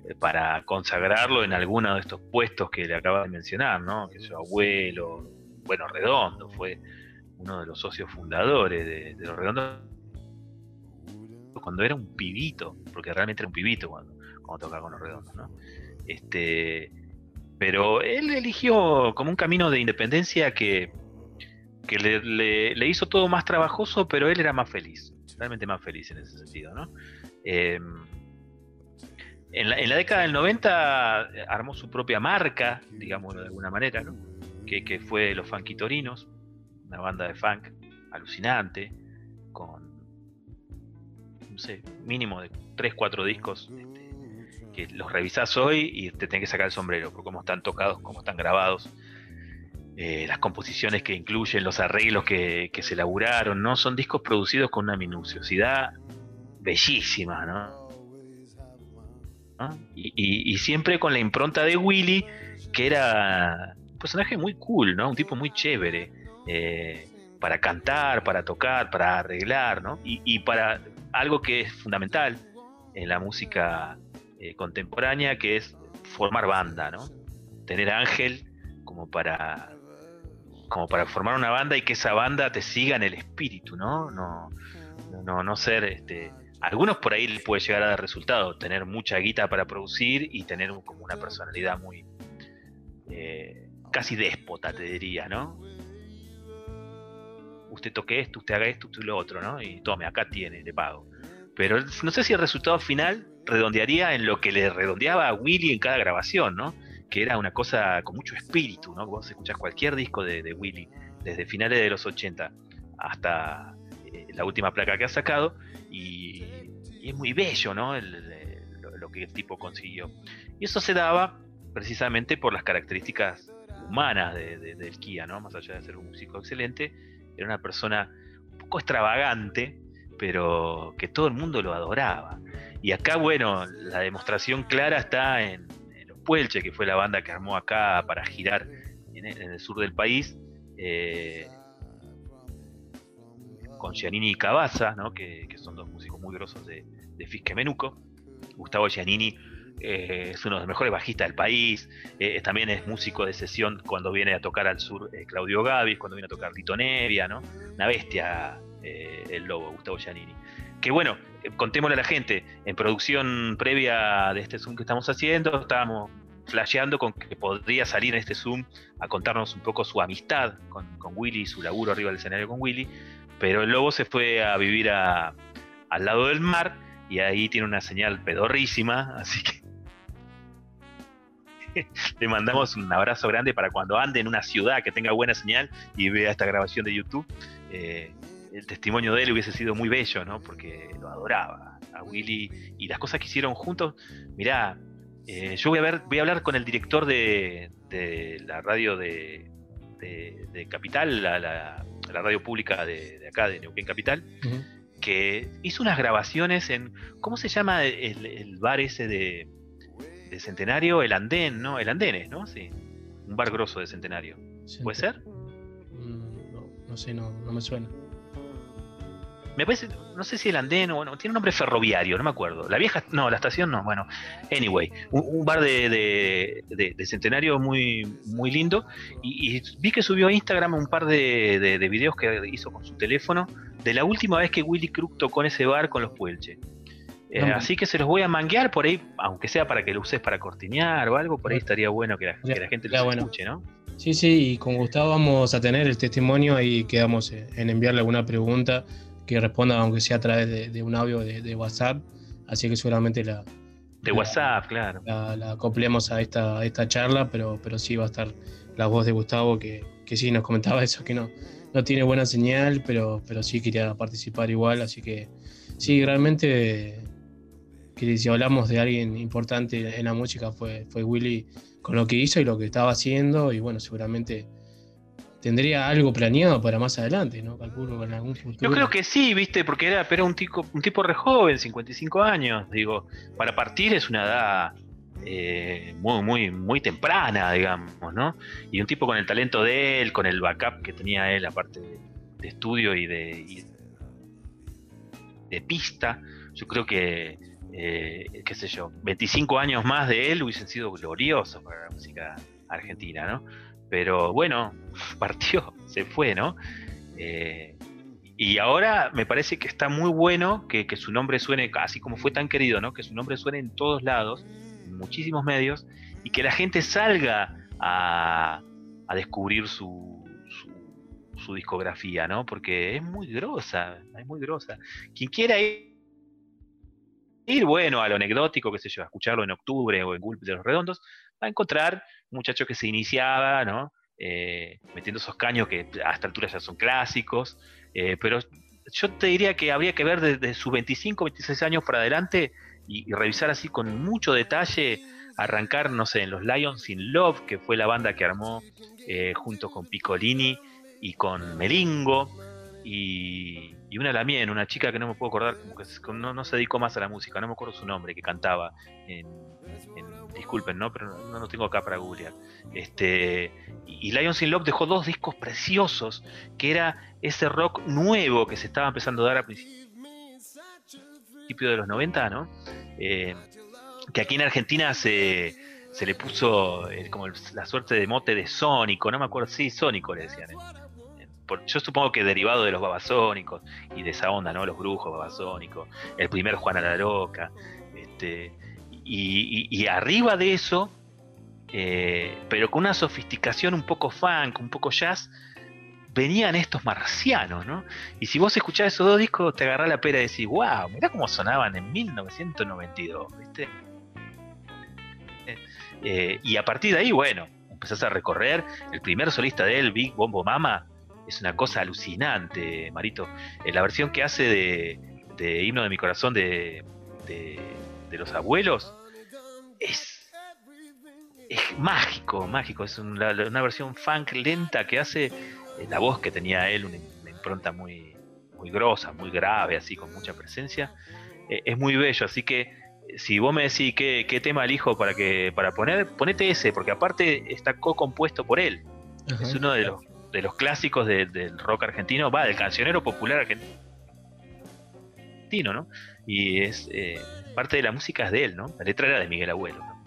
eh, para consagrarlo en alguno de estos puestos que le acaba de mencionar, ¿no? Que su abuelo, bueno, Redondo, fue uno de los socios fundadores de, Los Redondos, cuando era un pibito, porque realmente era un pibito cuando, cuando tocaba con Los Redondos, ¿no? Este, pero él eligió como un camino de independencia que, que le, hizo todo más trabajoso, pero él era más feliz, realmente más feliz en ese sentido, ¿no? Em, en, la, década del 90 armó su propia marca, digámoslo de alguna manera, ¿no? que, que fue Los Fanquitorinos, una banda de funk alucinante, con, no sé, mínimo de 3, 4 discos que los revisás hoy y te tenés que sacar el sombrero, por cómo están tocados, cómo están grabados. Eh, las composiciones que incluyen, los arreglos que, se elaboraron, ¿no? Son discos producidos con una minuciosidad bellísima, ¿no? Y, siempre con la impronta de Willy, que era un personaje muy cool, ¿no? Un tipo muy chévere. Eh, para cantar, para tocar, para arreglar, ¿no? Y, para algo que es fundamental en la música eh, contemporánea, que es formar banda, ¿no? Tener ángel como para como para formar una banda y que esa banda te siga en el espíritu, ¿no? No, no, no ser este. Algunos por ahí le puede llegar a dar resultado, tener mucha guita para producir y tener como una personalidad muy eh, casi déspota, te diría, ¿no? Usted toque esto, usted haga esto, usted lo otro, ¿no? Y tome, acá tiene, le pago. Pero no sé si el resultado final redondearía en lo que le redondeaba a Willy en cada grabación, ¿no? Que era una cosa con mucho espíritu, ¿no? Vos escuchás cualquier disco de, Willy, desde finales de los 80 hasta eh, la última placa que ha sacado, y, es muy bello, ¿no? lo, que el tipo consiguió. Y eso se daba precisamente por las características humanas del Kia, ¿no? Más allá de ser un músico excelente, era una persona un poco extravagante, pero que todo el mundo lo adoraba. Y acá, bueno, la demostración clara está en, Los Puelche, que fue la banda que armó acá para girar en, el sur del país, eh, con Giannini y Cabaza, ¿no? que, son dos músicos muy grosos de, de Fisque Menuco. Gustavo Giannini eh, es uno de los mejores bajistas del país, eh, también es músico de sesión cuando viene a tocar al sur eh, Claudio Gavis, cuando viene a tocar Lito Nevia, ¿no? Una bestia el lobo, Gustavo Giannini. Que bueno, contémosle a la gente, en producción previa de este Zoom que estamos haciendo, estábamos flasheando con que podría salir en este Zoom a contarnos un poco su amistad con, Willy, su laburo arriba del escenario con Willy, pero el lobo se fue a vivir al lado del mar y ahí tiene una señal pedorrísima, así que (laughs) le mandamos un abrazo grande para cuando ande en una ciudad que tenga buena señal y vea esta grabación de YouTube. Eh, el testimonio de él hubiese sido muy bello, ¿no? Porque lo adoraba a Willy y las cosas que hicieron juntos. Mirá, eh, yo voy a ver, voy a hablar con el director de, la radio de, Capital, la, radio pública de, acá, de Neuquén Capital, que hizo unas grabaciones en, ¿cómo se llama el bar ese de, de Centenario, el Andén, ¿no? El Andenes, ¿no? Sí. Un bar grosso de Centenario. ¿Puede ser? Mm, no, no sé, no, no me suena. Me parece, no sé si el andén o bueno, tiene un nombre ferroviario, no me acuerdo. La vieja, no, la estación no, bueno. Anyway, un, bar de, de, centenario muy, muy lindo. Y, vi que subió a Instagram un par de, videos que hizo con su teléfono de la última vez que Willy Crook tocó en ese bar con los Puelche. Eh, así que se los voy a manguear por ahí, aunque sea para que lo uses para cortinear o algo, por ahí estaría bueno que la, gente lo escuche, ¿no? Sí, sí, y con Gustavo vamos a tener el testimonio y quedamos en enviarle alguna pregunta que responda, aunque sea a través de, un audio de, WhatsApp, así que seguramente la... De WhatsApp, claro. La, la acoplemos a esta, a esta charla, pero, pero sí va a estar la voz de Gustavo, que, que sí nos comentaba (laughs) eso, que no, no tiene buena señal, pero, pero sí quería participar igual, así que sí, realmente que si hablamos de alguien importante en la música fue, fue Willy con lo que hizo y lo que estaba haciendo, y bueno, seguramente tendría algo planeado para más adelante, ¿no? Calculo en algún futuro. Yo creo que sí, viste, porque era, era un, tipo, un tipo re joven, 55 años, digo, para partir es una edad eh, muy, muy, muy temprana, digamos, ¿no? Y un tipo con el talento de él, con el backup que tenía él, aparte de, de estudio y de, y de pista, yo creo que, eh, qué sé yo, 25 años más de él hubiesen sido gloriosos para la música argentina, ¿no? Pero bueno, (laughs) partió, se fue, ¿no? Eh, y ahora me parece que está muy bueno que, su nombre suene, así como fue tan querido, ¿no? Que su nombre suene en todos lados, en muchísimos medios, y que la gente salga a, descubrir su, su, su, discografía, ¿no? Porque es muy grosa, es muy grosa. Quien quiera ir, ir, bueno, a lo anecdótico, qué sé yo, a escucharlo en octubre o en Gulp de los Redondos, a encontrar un muchacho que se iniciaba, ¿no? Eh, metiendo esos caños que a esta altura ya son clásicos, eh, pero yo te diría que habría que ver desde sus 25, 26 años para adelante y, revisar así con mucho detalle, arrancar, no sé, en los Lions in Love, que fue la banda que armó eh, junto con Piccolini y con Melingo, y, y una Lamien, una chica que no me puedo acordar, como que no, no, se dedicó más a la música, no me acuerdo su nombre, que cantaba en, en disculpen, ¿no? Pero no lo tengo acá para googlear. Este, y Lions in Love dejó dos discos preciosos, que era ese rock nuevo que se estaba empezando a dar a principios de los 90, ¿no? Eh, que aquí en Argentina se, se le puso eh, como la suerte de mote de Sónico, no me acuerdo, sí, Sónico le decían. ¿eh? Yo supongo que derivado de los babasónicos y de esa onda, ¿no? Los brujos babasónicos, el primer Juan a la Loca, este, y, arriba de eso, eh, pero con una sofisticación un poco funk, un poco jazz, venían estos marcianos, ¿no? Y si vos escuchás esos dos discos, te agarrás la pera y decís, wow, mirá cómo sonaban en 1992, ¿viste? Eh, y a partir de ahí, bueno, empezás a recorrer. El primer solista de él, Big Bombo Mama, es una cosa alucinante, Marito. Eh, la versión que hace de, de Himno de mi corazón de, de, de los abuelos es, es mágico, mágico. Es una, una, versión funk lenta que hace eh, la voz que tenía él, una, una, impronta muy, muy grosa, muy grave, así con mucha presencia. Eh, es muy bello, así que si vos me decís qué, qué, tema elijo para que para poner, ponete ese, porque aparte está co-compuesto por él. Ajá, es uno de los, de los clásicos de, del rock argentino, va, del cancionero popular argentino, ¿no? Y es eh, parte de la música es de él, ¿no? La letra era de Miguel Abuelo. ¿no?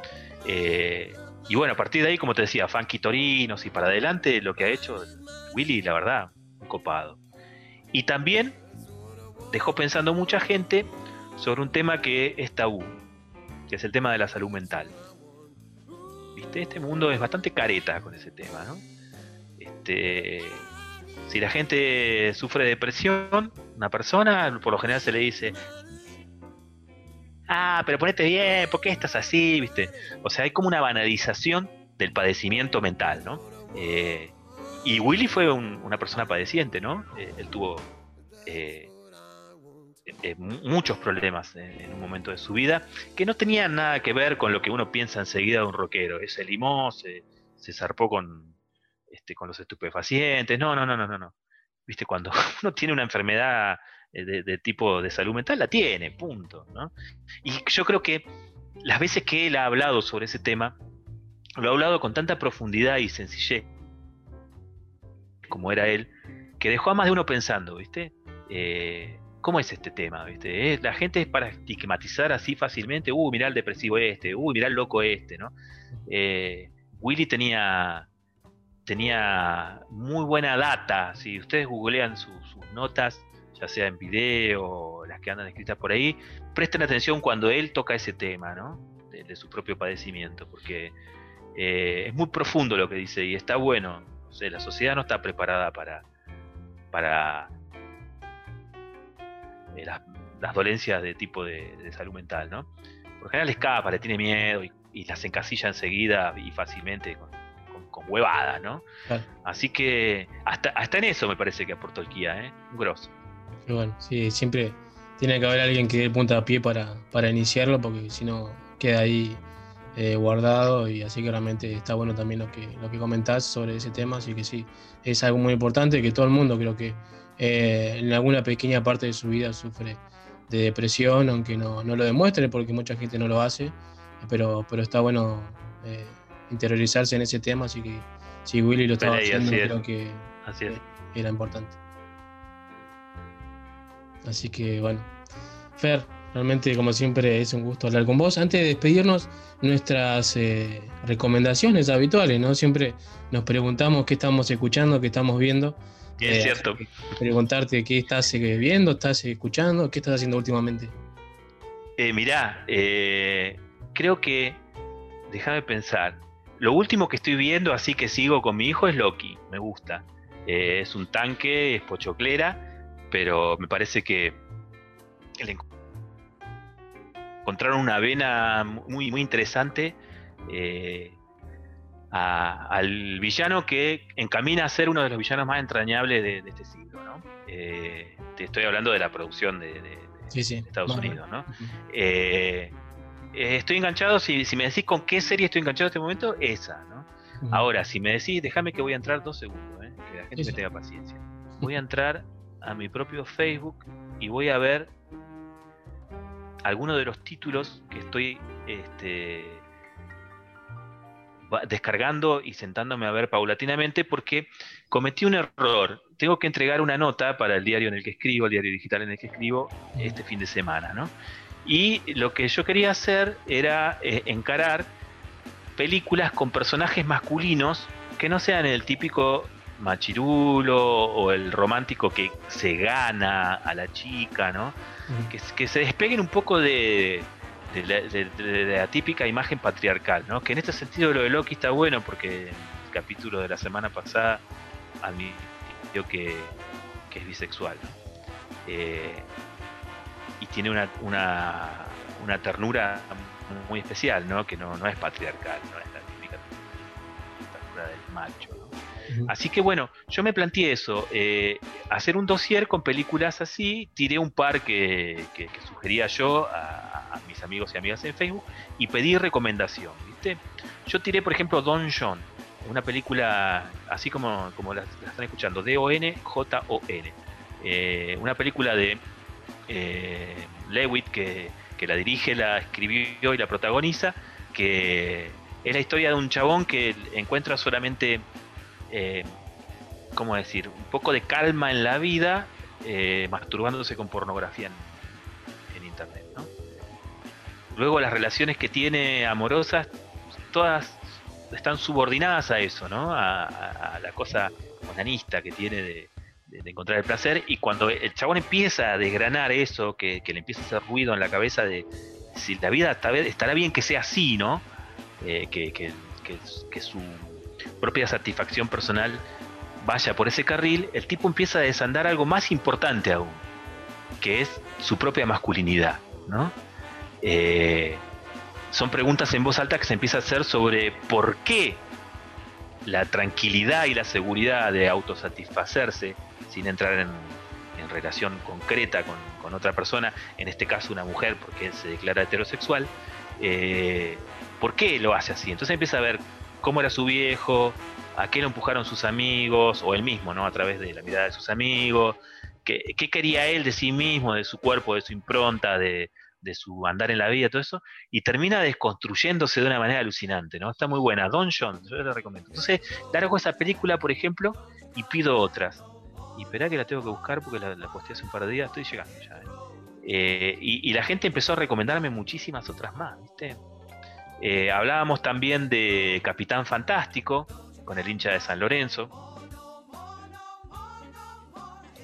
Eh, y bueno, a partir de ahí, como te decía, Funky Torinos y para adelante, lo que ha hecho Willy, la verdad, un copado. Y también dejó pensando mucha gente sobre un tema que es tabú, que es el tema de la salud mental. ¿Viste? Este mundo es bastante careta con ese tema, ¿no? Este, si la gente sufre depresión, una persona, por lo general se le dice, ah, pero ponete bien, ¿por qué estás así? ¿Viste? O sea, hay como una banalización del padecimiento mental, ¿no? Eh, y Willy fue un, una persona padeciente, ¿no? Eh, él tuvo eh, muchos problemas en, un momento de su vida que no tenían nada que ver con lo que uno piensa enseguida de un rockero. Se limó, se, se zarpó con, este, con los estupefacientes. No, no, no, no, no, no. Viste, cuando (laughs) uno tiene una enfermedad de, de, tipo de salud mental, la tiene, punto. ¿no? Y yo creo que las veces que él ha hablado sobre ese tema, lo ha hablado con tanta profundidad y sencillez como era él, que dejó a más de uno pensando, ¿viste? Eh, ¿Cómo es este tema? ¿viste? La gente es para estigmatizar así fácilmente, uh, mirá el depresivo este, uh, mirá el loco este, ¿no? Eh, Willy tenía, tenía muy buena data, si ustedes googlean su, sus notas, ya sea en video las que andan escritas por ahí, presten atención cuando él toca ese tema, ¿no? De, su propio padecimiento, porque eh, es muy profundo lo que dice y está bueno. O sea, la sociedad no está preparada para, para eh, las dolencias de tipo de, salud mental, ¿no? Por general escapa, le tiene miedo y, y las encasilla enseguida y fácilmente con, con, huevadas, ¿no? Claro. Así que hasta, hasta en eso me parece que aportó el Kia, ¿eh? Un grosso. Pero bueno, sí, siempre tiene que haber alguien que dé punta a pie para, para iniciarlo, porque si no queda ahí eh, guardado y así que realmente está bueno también lo que, lo que comentás sobre ese tema, así que sí, es algo muy importante que todo el mundo creo que eh, en alguna pequeña parte de su vida sufre de depresión, aunque no, no lo demuestre porque mucha gente no lo hace, pero, pero está bueno eh, interiorizarse en ese tema, así que si Willy lo estaba haciendo es. creo que Así es. era importante. Así que bueno, Fer, realmente como siempre es un gusto hablar con vos. Antes de despedirnos, nuestras eh, recomendaciones habituales, ¿no? Siempre nos preguntamos qué estamos escuchando, qué estamos viendo. Es Eh, cierto. Preguntarte qué estás eh, viendo, estás escuchando, qué estás haciendo últimamente. Eh, mirá, creo que, déjame pensar, lo último que estoy viendo, así que sigo con mi hijo, es Loki, me gusta. Eh, es un tanque, es pochoclera, pero me parece que le enco- encontraron una vena muy, muy interesante eh, a- al villano que encamina a ser uno de los villanos más entrañables de, de este siglo. ¿no? Eh, te estoy hablando de la producción de- de, Sí, sí. Estados Bueno, Unidos, ¿no? Eh, eh, estoy enganchado, si, si me decís con qué serie estoy enganchado en este momento, esa, ¿no? Ahora, si me decís, déjame que voy a entrar dos segundos, ¿eh? que la gente me tenga paciencia. (laughs) Voy a entrar a mi propio Facebook y voy a ver algunos de los títulos que estoy este, descargando y sentándome a ver paulatinamente porque cometí un error. Tengo que entregar una nota para el diario en el que escribo, el diario digital en el que escribo, este fin de semana, ¿no? Y lo que yo quería hacer era eh, encarar películas con personajes masculinos que no sean el típico machirulo o el romántico que se gana a la chica, ¿no? Que, que se despeguen un poco de, de la, de- de la típica imagen patriarcal, ¿no? Que en este sentido lo de Loki está bueno porque el capítulo de la semana pasada admitió que, que es bisexual, ¿no? Eh, tiene una, una, una ternura muy especial, ¿no? Que no, no es patriarcal, no es la típica ternura del macho, ¿no? Así que bueno, yo me planteé eso, eh, hacer un dossier con películas así, tiré un par que, que- que sugería yo a, a mis amigos y amigas en Facebook y pedí recomendación, ¿viste? Yo tiré, por ejemplo, Don John, una película así como, como la, la están escuchando, D-O-N-J-O-N, eh, una película de eh, Lewitt que, la dirige, la escribió y la protagoniza, que es la historia de un chabón que encuentra solamente, eh, ¿cómo decir?, un poco de calma en la vida eh, masturbándose con pornografía en, internet, ¿no? Luego las relaciones que tiene amorosas, todas están subordinadas a eso, ¿no? A, a- la cosa onanista que tiene de, de- encontrar el placer. Y cuando el chabón empieza a desgranar eso, que, que le empieza a hacer ruido en la cabeza de si la vida estará bien que sea así, ¿no? Eh, que, que- que- que su propia satisfacción personal vaya por ese carril, el tipo empieza a desandar algo más importante aún, que es su propia masculinidad, ¿no? Eh, son preguntas en voz alta que se empieza a hacer sobre por qué la tranquilidad y la seguridad de autosatisfacerse sin entrar en, relación concreta con, otra persona, en este caso una mujer porque él se declara heterosexual, eh, ¿por qué lo hace así? Entonces empieza a ver cómo era su viejo, a qué lo empujaron sus amigos, o él mismo, ¿no? A través de la mirada de sus amigos, qué, quería él de sí mismo, de su cuerpo, de su impronta, de, de su andar en la vida, todo eso, y termina desconstruyéndose de una manera alucinante, ¿no? Está muy buena. Don John, yo la recomiendo. Entonces, largo esa película, por ejemplo, y pido otras. Y esperá que la tengo que buscar porque la, la posteé hace un par de días, estoy llegando ya. ¿eh? Eh, y, la gente empezó a recomendarme muchísimas otras más, ¿viste? Eh, hablábamos también de Capitán Fantástico, con el hincha de San Lorenzo.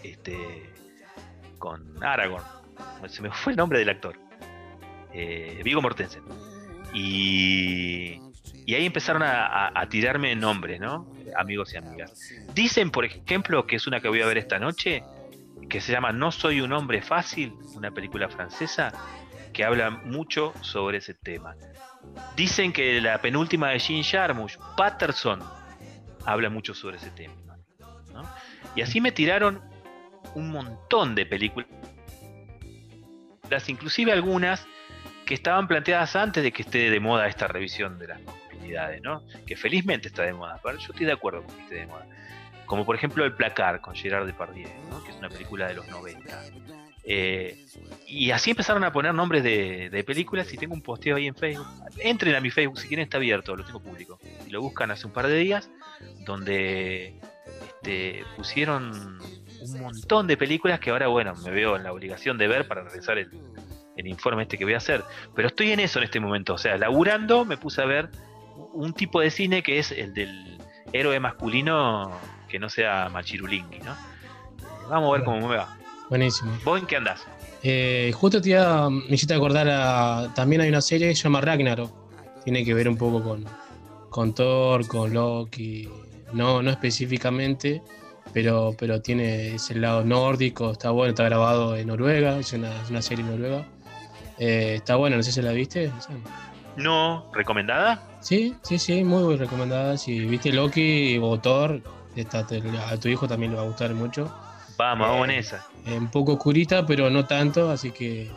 Este, con Aragorn. Se me fue el nombre del actor. Eh, Vigo Mortensen. Y, y ahí empezaron a- a tirarme nombres, ¿no? Amigos y amigas. Dicen, por ejemplo, que es una que voy a ver esta noche, que se llama No soy un hombre fácil, una película francesa que habla mucho sobre ese tema. Dicen que la penúltima de Jean Jarmusch, Patterson, habla mucho sobre ese tema. ¿no? Y así me tiraron un montón de películas, inclusive algunas que estaban planteadas antes de que esté de moda esta revisión de las Que felizmente está de moda, pero yo estoy de acuerdo con que esté de moda. Como por ejemplo El Placar con Gerard Depardieu, ¿no? que es una película de los 90. Eh, y así empezaron a poner nombres de, de, películas y tengo un posteo ahí en Facebook. Entren a mi Facebook si quieren, está abierto, lo tengo público. Y lo buscan hace un par de días, donde este, pusieron un montón de películas que ahora, bueno, me veo en la obligación de ver para realizar el, el informe este que voy a hacer. Pero estoy en eso en este momento. O sea, laburando me puse a ver un tipo de cine que es el del héroe masculino que no sea machirulingui, ¿no? Vamos a ver cómo me va. Buenísimo. ¿Vos en qué andás? Eh, justo te iba, me hiciste acordar a, también hay una serie que se llama Ragnarok. Tiene que ver un poco con, con Thor, con Loki. No, no específicamente, pero, pero tiene ese lado nórdico, está bueno, está grabado en Noruega, es una, una serie noruega. Eh, está bueno, no sé si la viste. No, ¿recomendada? Sí, sí, sí, muy, muy recomendada. Si viste Loki o Thor, esta, te- a tu hijo también le va a gustar mucho. Vamos, vamos en Eh, esa. eh, un poco oscurita, pero no tanto, así que.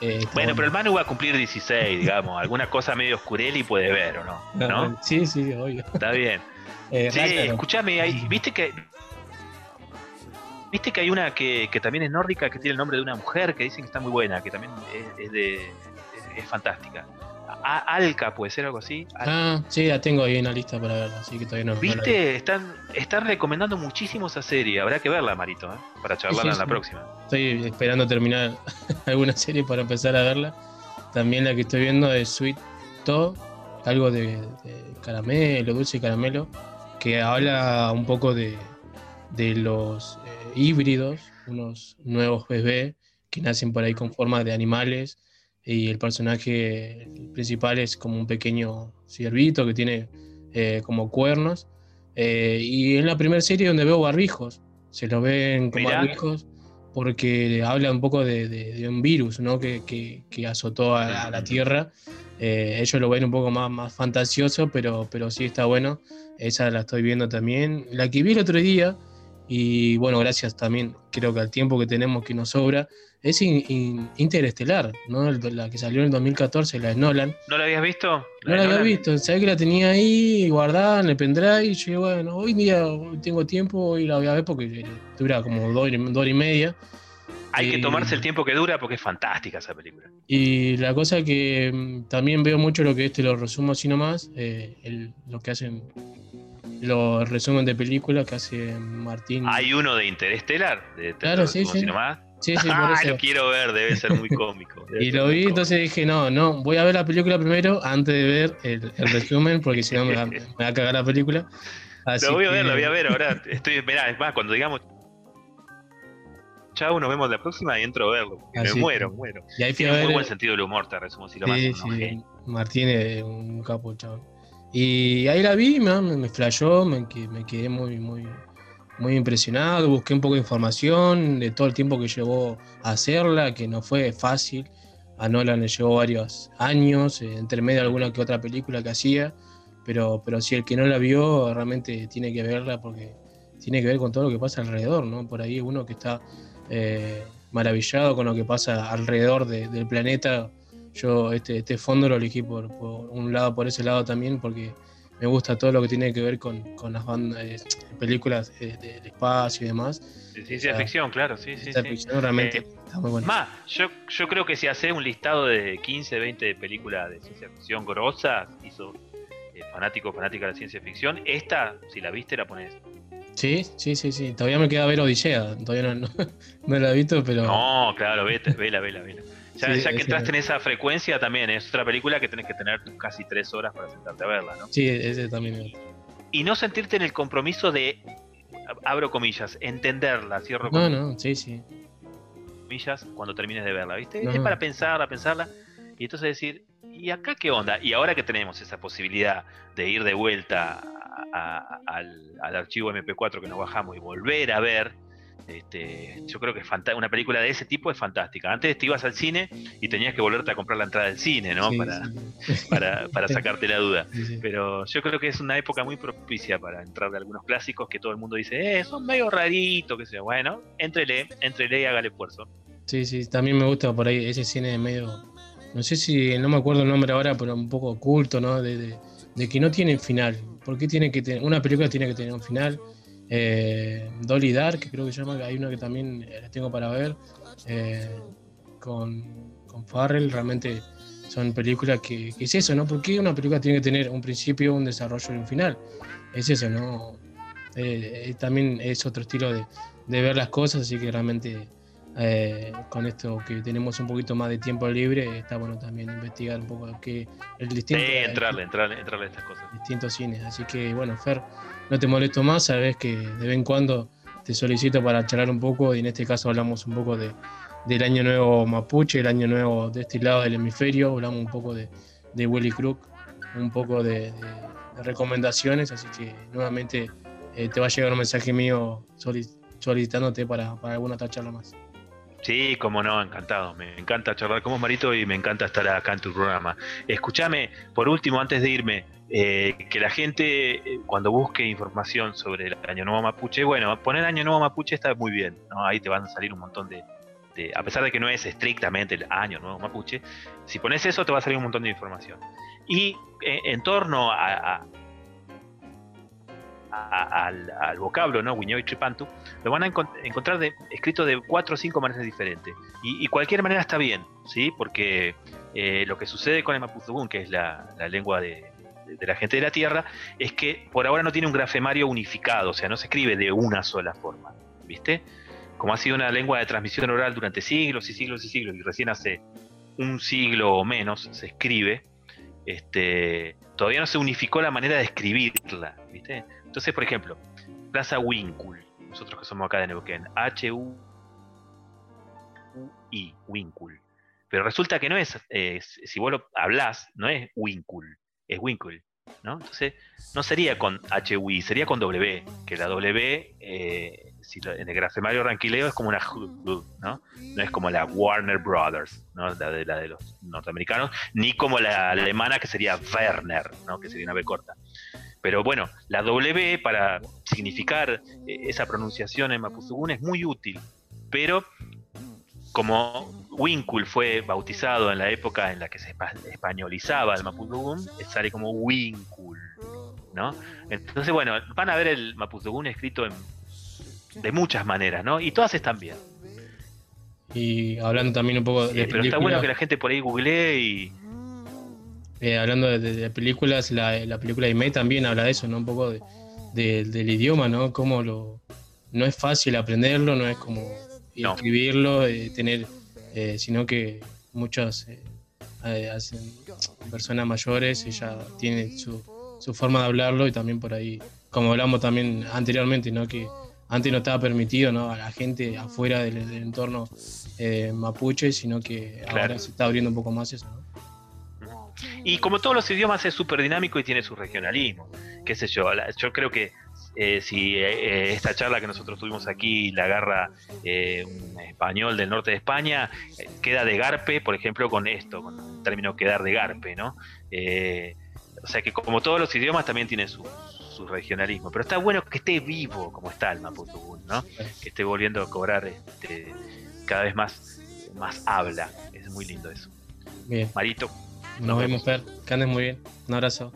eh, Bueno, pero el. Manu va a cumplir 16, digamos. Alguna cosa medio oscureli puede ver, ¿o no? ¿No? Sí, sí, obvio. Está bien. (laughs) Eh, Sí, escúchame, ¿viste que viste que hay una que, que también es nórdica que tiene el nombre de una mujer que dicen que está muy buena, que también es, es de es, es fantástica. A- Alka puede ser algo así. Ah, sí, la tengo ahí en la lista para verla, así que todavía no. no. ¿Viste? Están, están recomendando muchísimo esa serie. Habrá que verla, Marito, ¿eh? para charlarla Sí, sí, en la sí. próxima. Estoy esperando terminar (laughs) alguna serie para empezar a verla. También la que estoy viendo es Sweet Tooth, algo de, de caramelo, dulce caramelo, que habla un poco de, de los eh, híbridos, unos nuevos bebés que nacen por ahí con formas de animales y el personaje principal es como un pequeño ciervito que tiene eh, como cuernos. Eh, y es la primera serie donde veo barbijos, se lo ven como Mirá. barbijos porque habla un poco de, de- de un virus ¿no? que, que- que azotó a, a la Tierra. Eh, ellos lo ven un poco más, más fantasioso, pero, pero sí está bueno. Esa la estoy viendo también. La que vi el otro día, y bueno, gracias también, creo que al tiempo que tenemos que nos sobra, es In- In- Interestelar, ¿no? La que salió en el 2014, la de Nolan. ¿No la habías visto? No la había Nolan? visto, sabía que la tenía ahí guardada en el pendrive y yo bueno, hoy día tengo tiempo y la voy a ver porque dura como dos, dos horas y media. Hay que tomarse el tiempo que dura porque es fantástica esa película. Y la cosa que mm, también veo mucho lo que este lo resumo así nomás, eh, el- lo que hacen los resumen de películas que hace Martín. Hay uno de Interestelar, de Claro, sí, sí. Sí, sí, por (laughs) Ah, eso. lo quiero ver, debe ser muy cómico. (laughs) Y lo vi, entonces dije, no, no, voy a ver la película primero antes de ver el, el resumen, porque si no me, va- (laughs) me va a cagar la película. Así Lo voy a ver, lo voy a ver. Ahora estoy, mirá, es más, cuando digamos chao, nos vemos la próxima y entro a verlo. Así me que- muero, muero. Y ahí Tiene muy ver- buen sentido del humor, te resumo si lo más. Sí, un sí. Martín es un capo, chaval. Y ahí la vi, me, me flashó, me, me quedé muy, muy, muy impresionado. Busqué un poco de información de todo el tiempo que llevó a hacerla, que no fue fácil. A Nolan le llevó varios años, eh, entre medio alguna que otra película que hacía. Pero, pero si el que no la vio realmente tiene que verla porque tiene que ver con todo lo que pasa alrededor, ¿no? Por ahí uno que está eh, maravillado con lo que pasa alrededor de- del planeta. Yo este, este fondo lo elegí por, por un lado, por ese lado también, porque me gusta todo lo que tiene que ver con, con las bandas, eh, películas eh, del espacio y demás. De ciencia ficción, claro, sí, sí. Ciencia sí. ficción realmente Eh, está muy bueno. Más, yo, yo creo que si haces un listado de 15, 20 películas de ciencia ficción grosas, hizo eh, fanático, fanática de la ciencia ficción, esta, si la viste, la pones. Sí, sí, sí, sí. Todavía me queda ver Odisea. Todavía no, no, (laughs) no la he visto, pero. No, claro, vete, vela, vela, vela. Ya, Sí, ya que entraste en esa frecuencia también, es otra película que tenés que tener casi tres horas para sentarte a verla, ¿no? Sí, ese también. Y no sentirte en el compromiso de, abro comillas, entenderla, cierro No, comillas. no, sí, sí. comillas cuando termines de verla, ¿viste? No. Es para pensarla, pensarla y entonces decir, ¿y acá qué onda? Y ahora que tenemos esa posibilidad de ir de vuelta a- a- al, al archivo MP4 que nos bajamos y volver a ver, Este, yo creo que una película de ese tipo es fantástica. Antes te ibas al cine y tenías que volverte a comprar la entrada del cine, ¿no? para, Para, (laughs) para, sacarte la duda. Pero yo creo que es una época muy propicia para entrar de algunos clásicos que todo el mundo dice, eh, son medio raritos, que sea. Bueno, entrele, entrele y hágale esfuerzo. Sí, sí, también me gusta por ahí ese cine de medio, no sé si, no me acuerdo el nombre ahora, pero un poco oculto, ¿no? De, de, que no tiene final. ¿Por qué tiene que tener, una película tiene que tener un final? Eh, Dolly Dark, creo que se llama, hay una que también la tengo para ver, eh, con, con Farrell, realmente son películas que, es eso, ¿no? ¿Por qué una película tiene que tener un principio, un desarrollo y un final? Es eso, ¿no? Eh, también es otro estilo de, de, ver las cosas, así que realmente con esto que tenemos un poquito más de tiempo libre, está bueno también investigar un poco que el distinto... entrarle, entrarle, entrarle a estas cosas. Distintos cines, así que bueno, Fer, no te molesto más, sabes que de vez en cuando te solicito para charlar un poco y en este caso hablamos un poco de, del año nuevo mapuche, el año nuevo de este lado del hemisferio, hablamos un poco de, de Willy Crook, un poco de, recomendaciones, así que nuevamente eh, te va a llegar un mensaje mío solicitándote para, para alguna otra charla más. Sí, como no, encantado. Me encanta charlar con vos, Marito, y me encanta estar acá en tu programa. Escúchame, por último, antes de irme, eh, que la gente, eh, cuando busque información sobre el Año Nuevo Mapuche, bueno, poner Año Nuevo Mapuche está muy bien, ¿no? Ahí te van a salir un montón de, a pesar de que no es estrictamente el Año Nuevo Mapuche, si pones eso te va a salir un montón de información. Y eh, en torno a, al, vocablo, ¿no? y Tripantu, lo van a encontrar de, escrito de cuatro o cinco maneras diferentes. Y, cualquier manera está bien, ¿sí? Porque eh, lo que sucede con el Mapuzugún, que es la, lengua de, la gente de la Tierra, es que por ahora no tiene un grafemario unificado, o sea, no se escribe de una sola forma, ¿viste? Como ha sido una lengua de transmisión oral durante siglos y siglos y siglos, y recién hace un siglo o menos se escribe, este, todavía no se unificó la manera de escribirla, ¿viste? Entonces, por ejemplo, Plaza Winkul, nosotros que somos acá de Neuquén, H-U-I, Winkul. Pero resulta que no es, si vos lo hablás, no es Winkul, es Winkul. ¿no? Entonces, no sería con H-U-I, sería con W, que la W, eh, en el grafemario ranquileo es como una ¿no? No es como la Warner Brothers, ¿no? La de, la de los norteamericanos, ni como la alemana que sería Werner, ¿no? Que sería una B corta. Pero bueno, la W para significar eh, esa pronunciación en Mapuzugún es muy útil. Pero como Winkul fue bautizado en la época en la que se españolizaba el Mapuzugún, sale como Winkul. ¿no? Entonces, bueno, van a ver el Mapuzugún escrito de muchas maneras, ¿no? Y todas están bien. Y hablando también un poco de. pero está bueno que la gente por ahí googlee y, eh, hablando de, películas, la, película de May también habla de eso, ¿no? Un poco del idioma, ¿no? Como lo, no es fácil aprenderlo, no es como escribirlo, eh, tener, eh, sino que muchas personas mayores, ella tiene su, su forma de hablarlo y también por ahí, como hablamos también anteriormente, ¿no? Que antes no estaba permitido ¿no? a la gente afuera del, entorno mapuche, sino que ahora se está abriendo un poco más eso. ¿no? Y como todos los idiomas es súper dinámico y tiene su regionalismo. Qué sé yo, yo creo que eh, si eh, eh, esta charla que nosotros tuvimos aquí la agarra un español del norte de España, queda de garpe, por ejemplo, con esto, con el término quedar de garpe, ¿no? o sea que como todos los idiomas también tiene su, regionalismo, pero está bueno que esté vivo como está el Mapudungun, ¿no? Que esté volviendo a cobrar este, cada vez más, más habla, es muy lindo eso. Bien. Marito. Nos, vemos, Fer. Que andes muy bien. Un abrazo.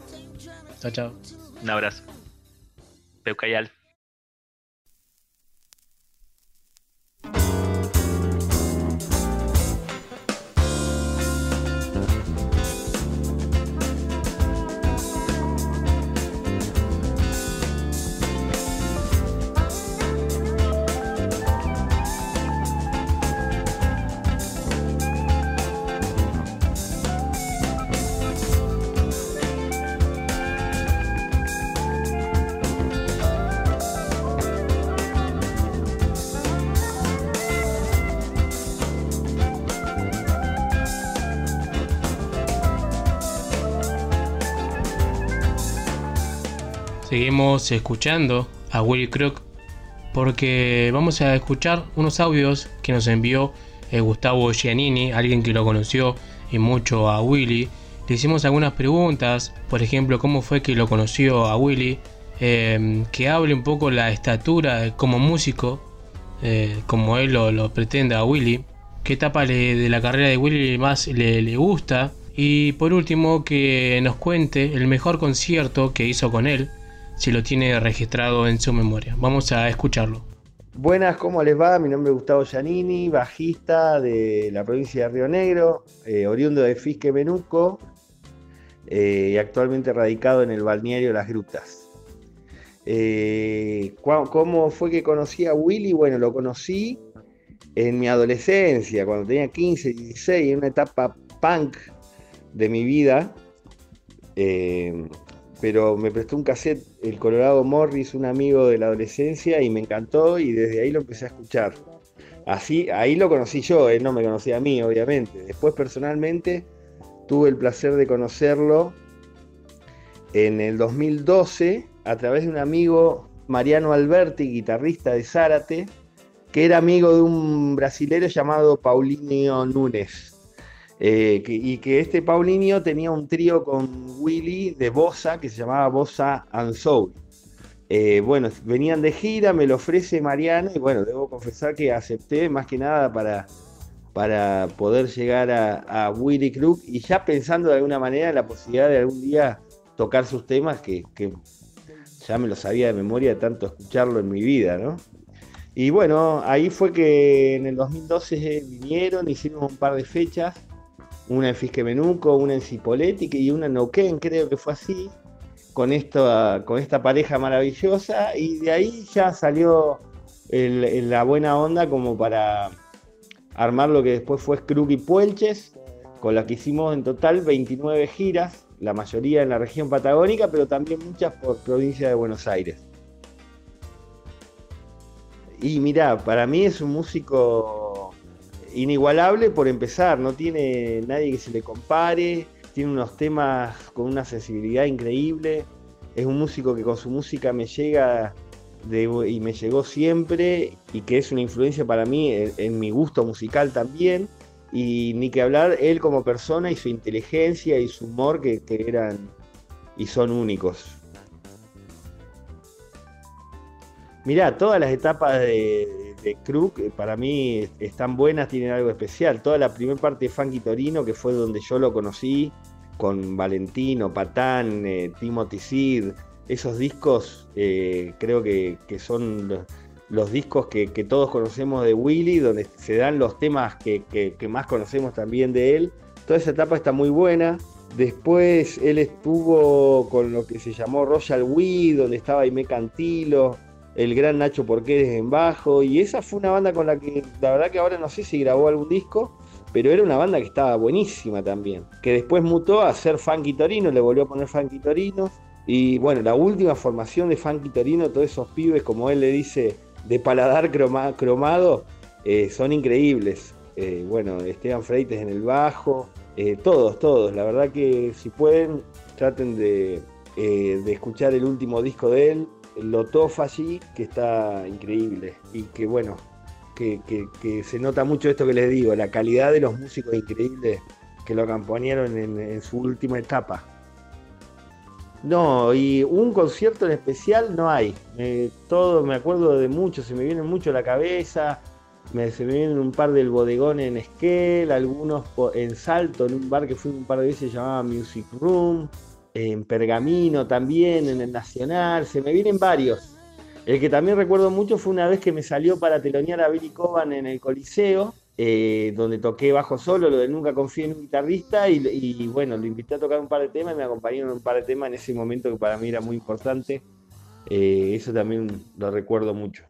Chao, chao. Un abrazo. Peucayal. Seguimos escuchando a Willy Crook porque vamos a escuchar unos audios que nos envió eh, Gustavo Giannini, alguien que lo conoció y mucho a Willy. Le hicimos algunas preguntas, por ejemplo, cómo fue que lo conoció a Willy, eh, que hable un poco la estatura como músico, eh, como él lo, lo, pretende a Willy, qué etapa le, de la carrera de Willy más le gusta, y por último que nos cuente el mejor concierto que hizo con él, si lo tiene registrado en su memoria. Vamos a escucharlo. Buenas, ¿cómo les va? Mi nombre es Gustavo Giannini, bajista de la provincia de Río Negro, eh, oriundo de Fisque Menuco eh, y actualmente radicado en el balneario Las Grutas. Eh, ¿Cómo fue que conocí a Willy? Bueno, lo conocí en mi adolescencia, cuando tenía 15, 16, en una etapa punk de mi vida. Pero me prestó un cassette, el Colorado Morris, un amigo de la adolescencia, y me encantó y desde ahí lo empecé a escuchar. Así, ahí lo conocí yo, él no me conocía a mí, obviamente. Después personalmente tuve el placer de conocerlo en el 2012 a través de un amigo, Mariano Alberti, guitarrista de Zárate, que era amigo de un brasilero llamado Paulinho Nunes. Eh, y que este Paulinho tenía un trío con Willy de Bossa que se llamaba Bossa and Soul. Eh, bueno, venían de gira, me lo ofrece Mariano y bueno, debo confesar que acepté más que nada para, para poder llegar a, a Willy Crook y ya pensando de alguna manera en la posibilidad de algún día tocar sus temas que, que ya me lo sabía de memoria de tanto escucharlo en mi vida, ¿no? Y bueno, ahí fue que en el 2012 vinieron, hicimos un par de fechas una en Fisquemenuco, una en Cipoletti y una en Neuquén, creo que fue así, con, esto, con esta pareja maravillosa, y de ahí ya salió la buena onda como para armar lo que después fue Scrooge y Puelches, con la que hicimos en total 29 giras, la mayoría en la región patagónica, pero también muchas por provincia de Buenos Aires. Y mira, para mí es un músico inigualable por empezar, no tiene nadie que se le compare, tiene unos temas con una sensibilidad increíble, es un músico que con su música me llega y me llegó siempre y que es una influencia para mí en, en, mi gusto musical también. Y ni que hablar él como persona y su inteligencia y su humor que, que eran y son únicos. Mirá, todas las etapas de, de Crook para mí están buenas, tienen algo especial. Toda la primera parte de Funky Torino, que fue donde yo lo conocí, con Valentino, Patán, eh, Timothy Sid, esos discos eh, creo que, son los, discos que, todos conocemos de Willy, donde se dan los temas que, más conocemos también de él. Toda esa etapa está muy buena. Después él estuvo con lo que se llamó Royal We, donde estaba Aime Cantilo, el gran Nacho Porqueres en bajo, y esa fue una banda con la que la verdad que ahora no sé si grabó algún disco, pero era una banda que estaba buenísima también, que después mutó a ser Funky Torino, le volvió a poner Funky Torino, y bueno, la última formación de Funky Torino, todos esos pibes, como él le dice, de paladar croma, cromado, eh, son increíbles. Eh, bueno, Esteban Freites en el bajo, eh, todos, todos, la verdad que si pueden, traten de, de escuchar el último disco de él, Lotofagy, que está increíble y que bueno, que, se nota mucho esto que les digo, la calidad de los músicos increíbles que lo acompañaron en, su última etapa. No, y un concierto en especial no hay. Eh, todo, me acuerdo de muchos, se me viene mucho a la cabeza. Me, se me vienen un par del bodegón en Esquel, algunos en Salto, en un bar que fui un par de veces llamaba Music Room en Pergamino también, en el Nacional, se me vienen varios. El que también recuerdo mucho fue una vez que me salió para telonear a Billy Coban en el Coliseo, eh, donde toqué bajo solo, lo de Nunca Confío en un guitarrista, y, y, bueno, lo invité a tocar un par de temas y me acompañaron un par de temas en ese momento que para mí era muy importante. Eh, eso también lo recuerdo mucho.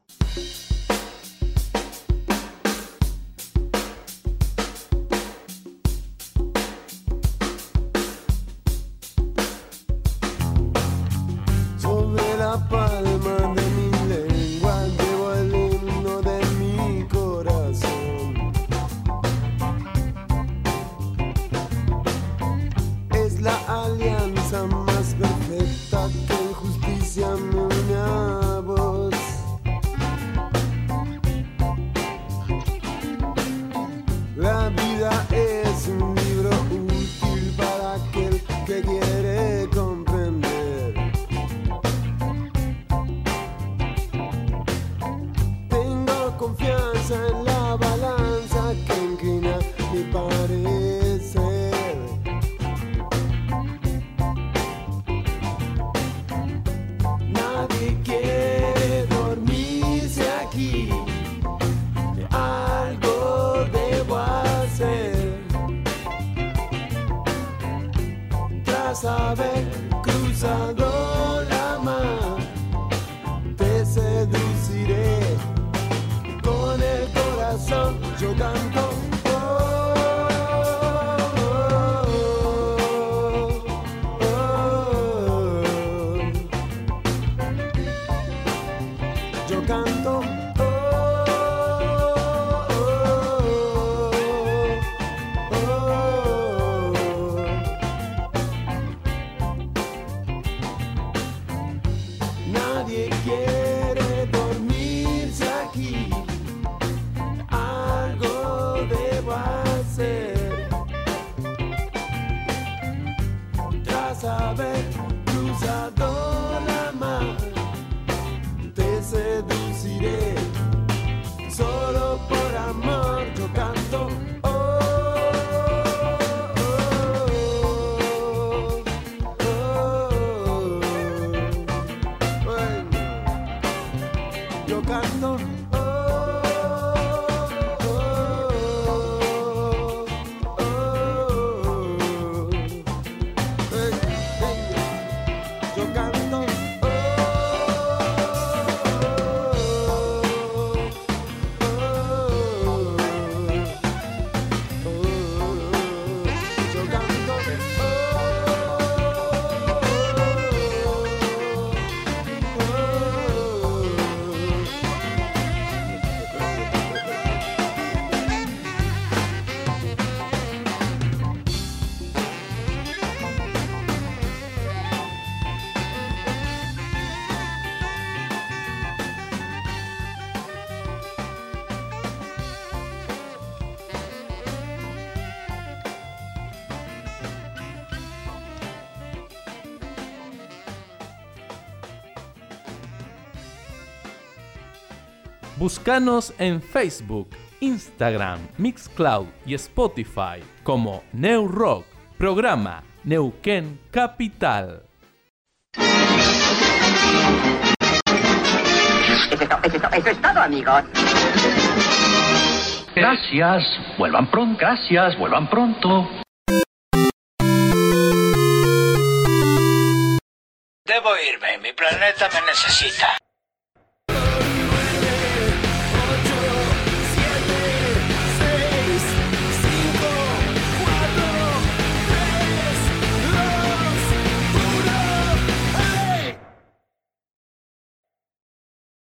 Buscanos en Facebook, Instagram, Mixcloud y Spotify como New Rock, programa Neuquén Capital. Eso es todo, amigos. Gracias, vuelvan pronto. Gracias, vuelvan pronto. Debo irme, mi planeta me necesita.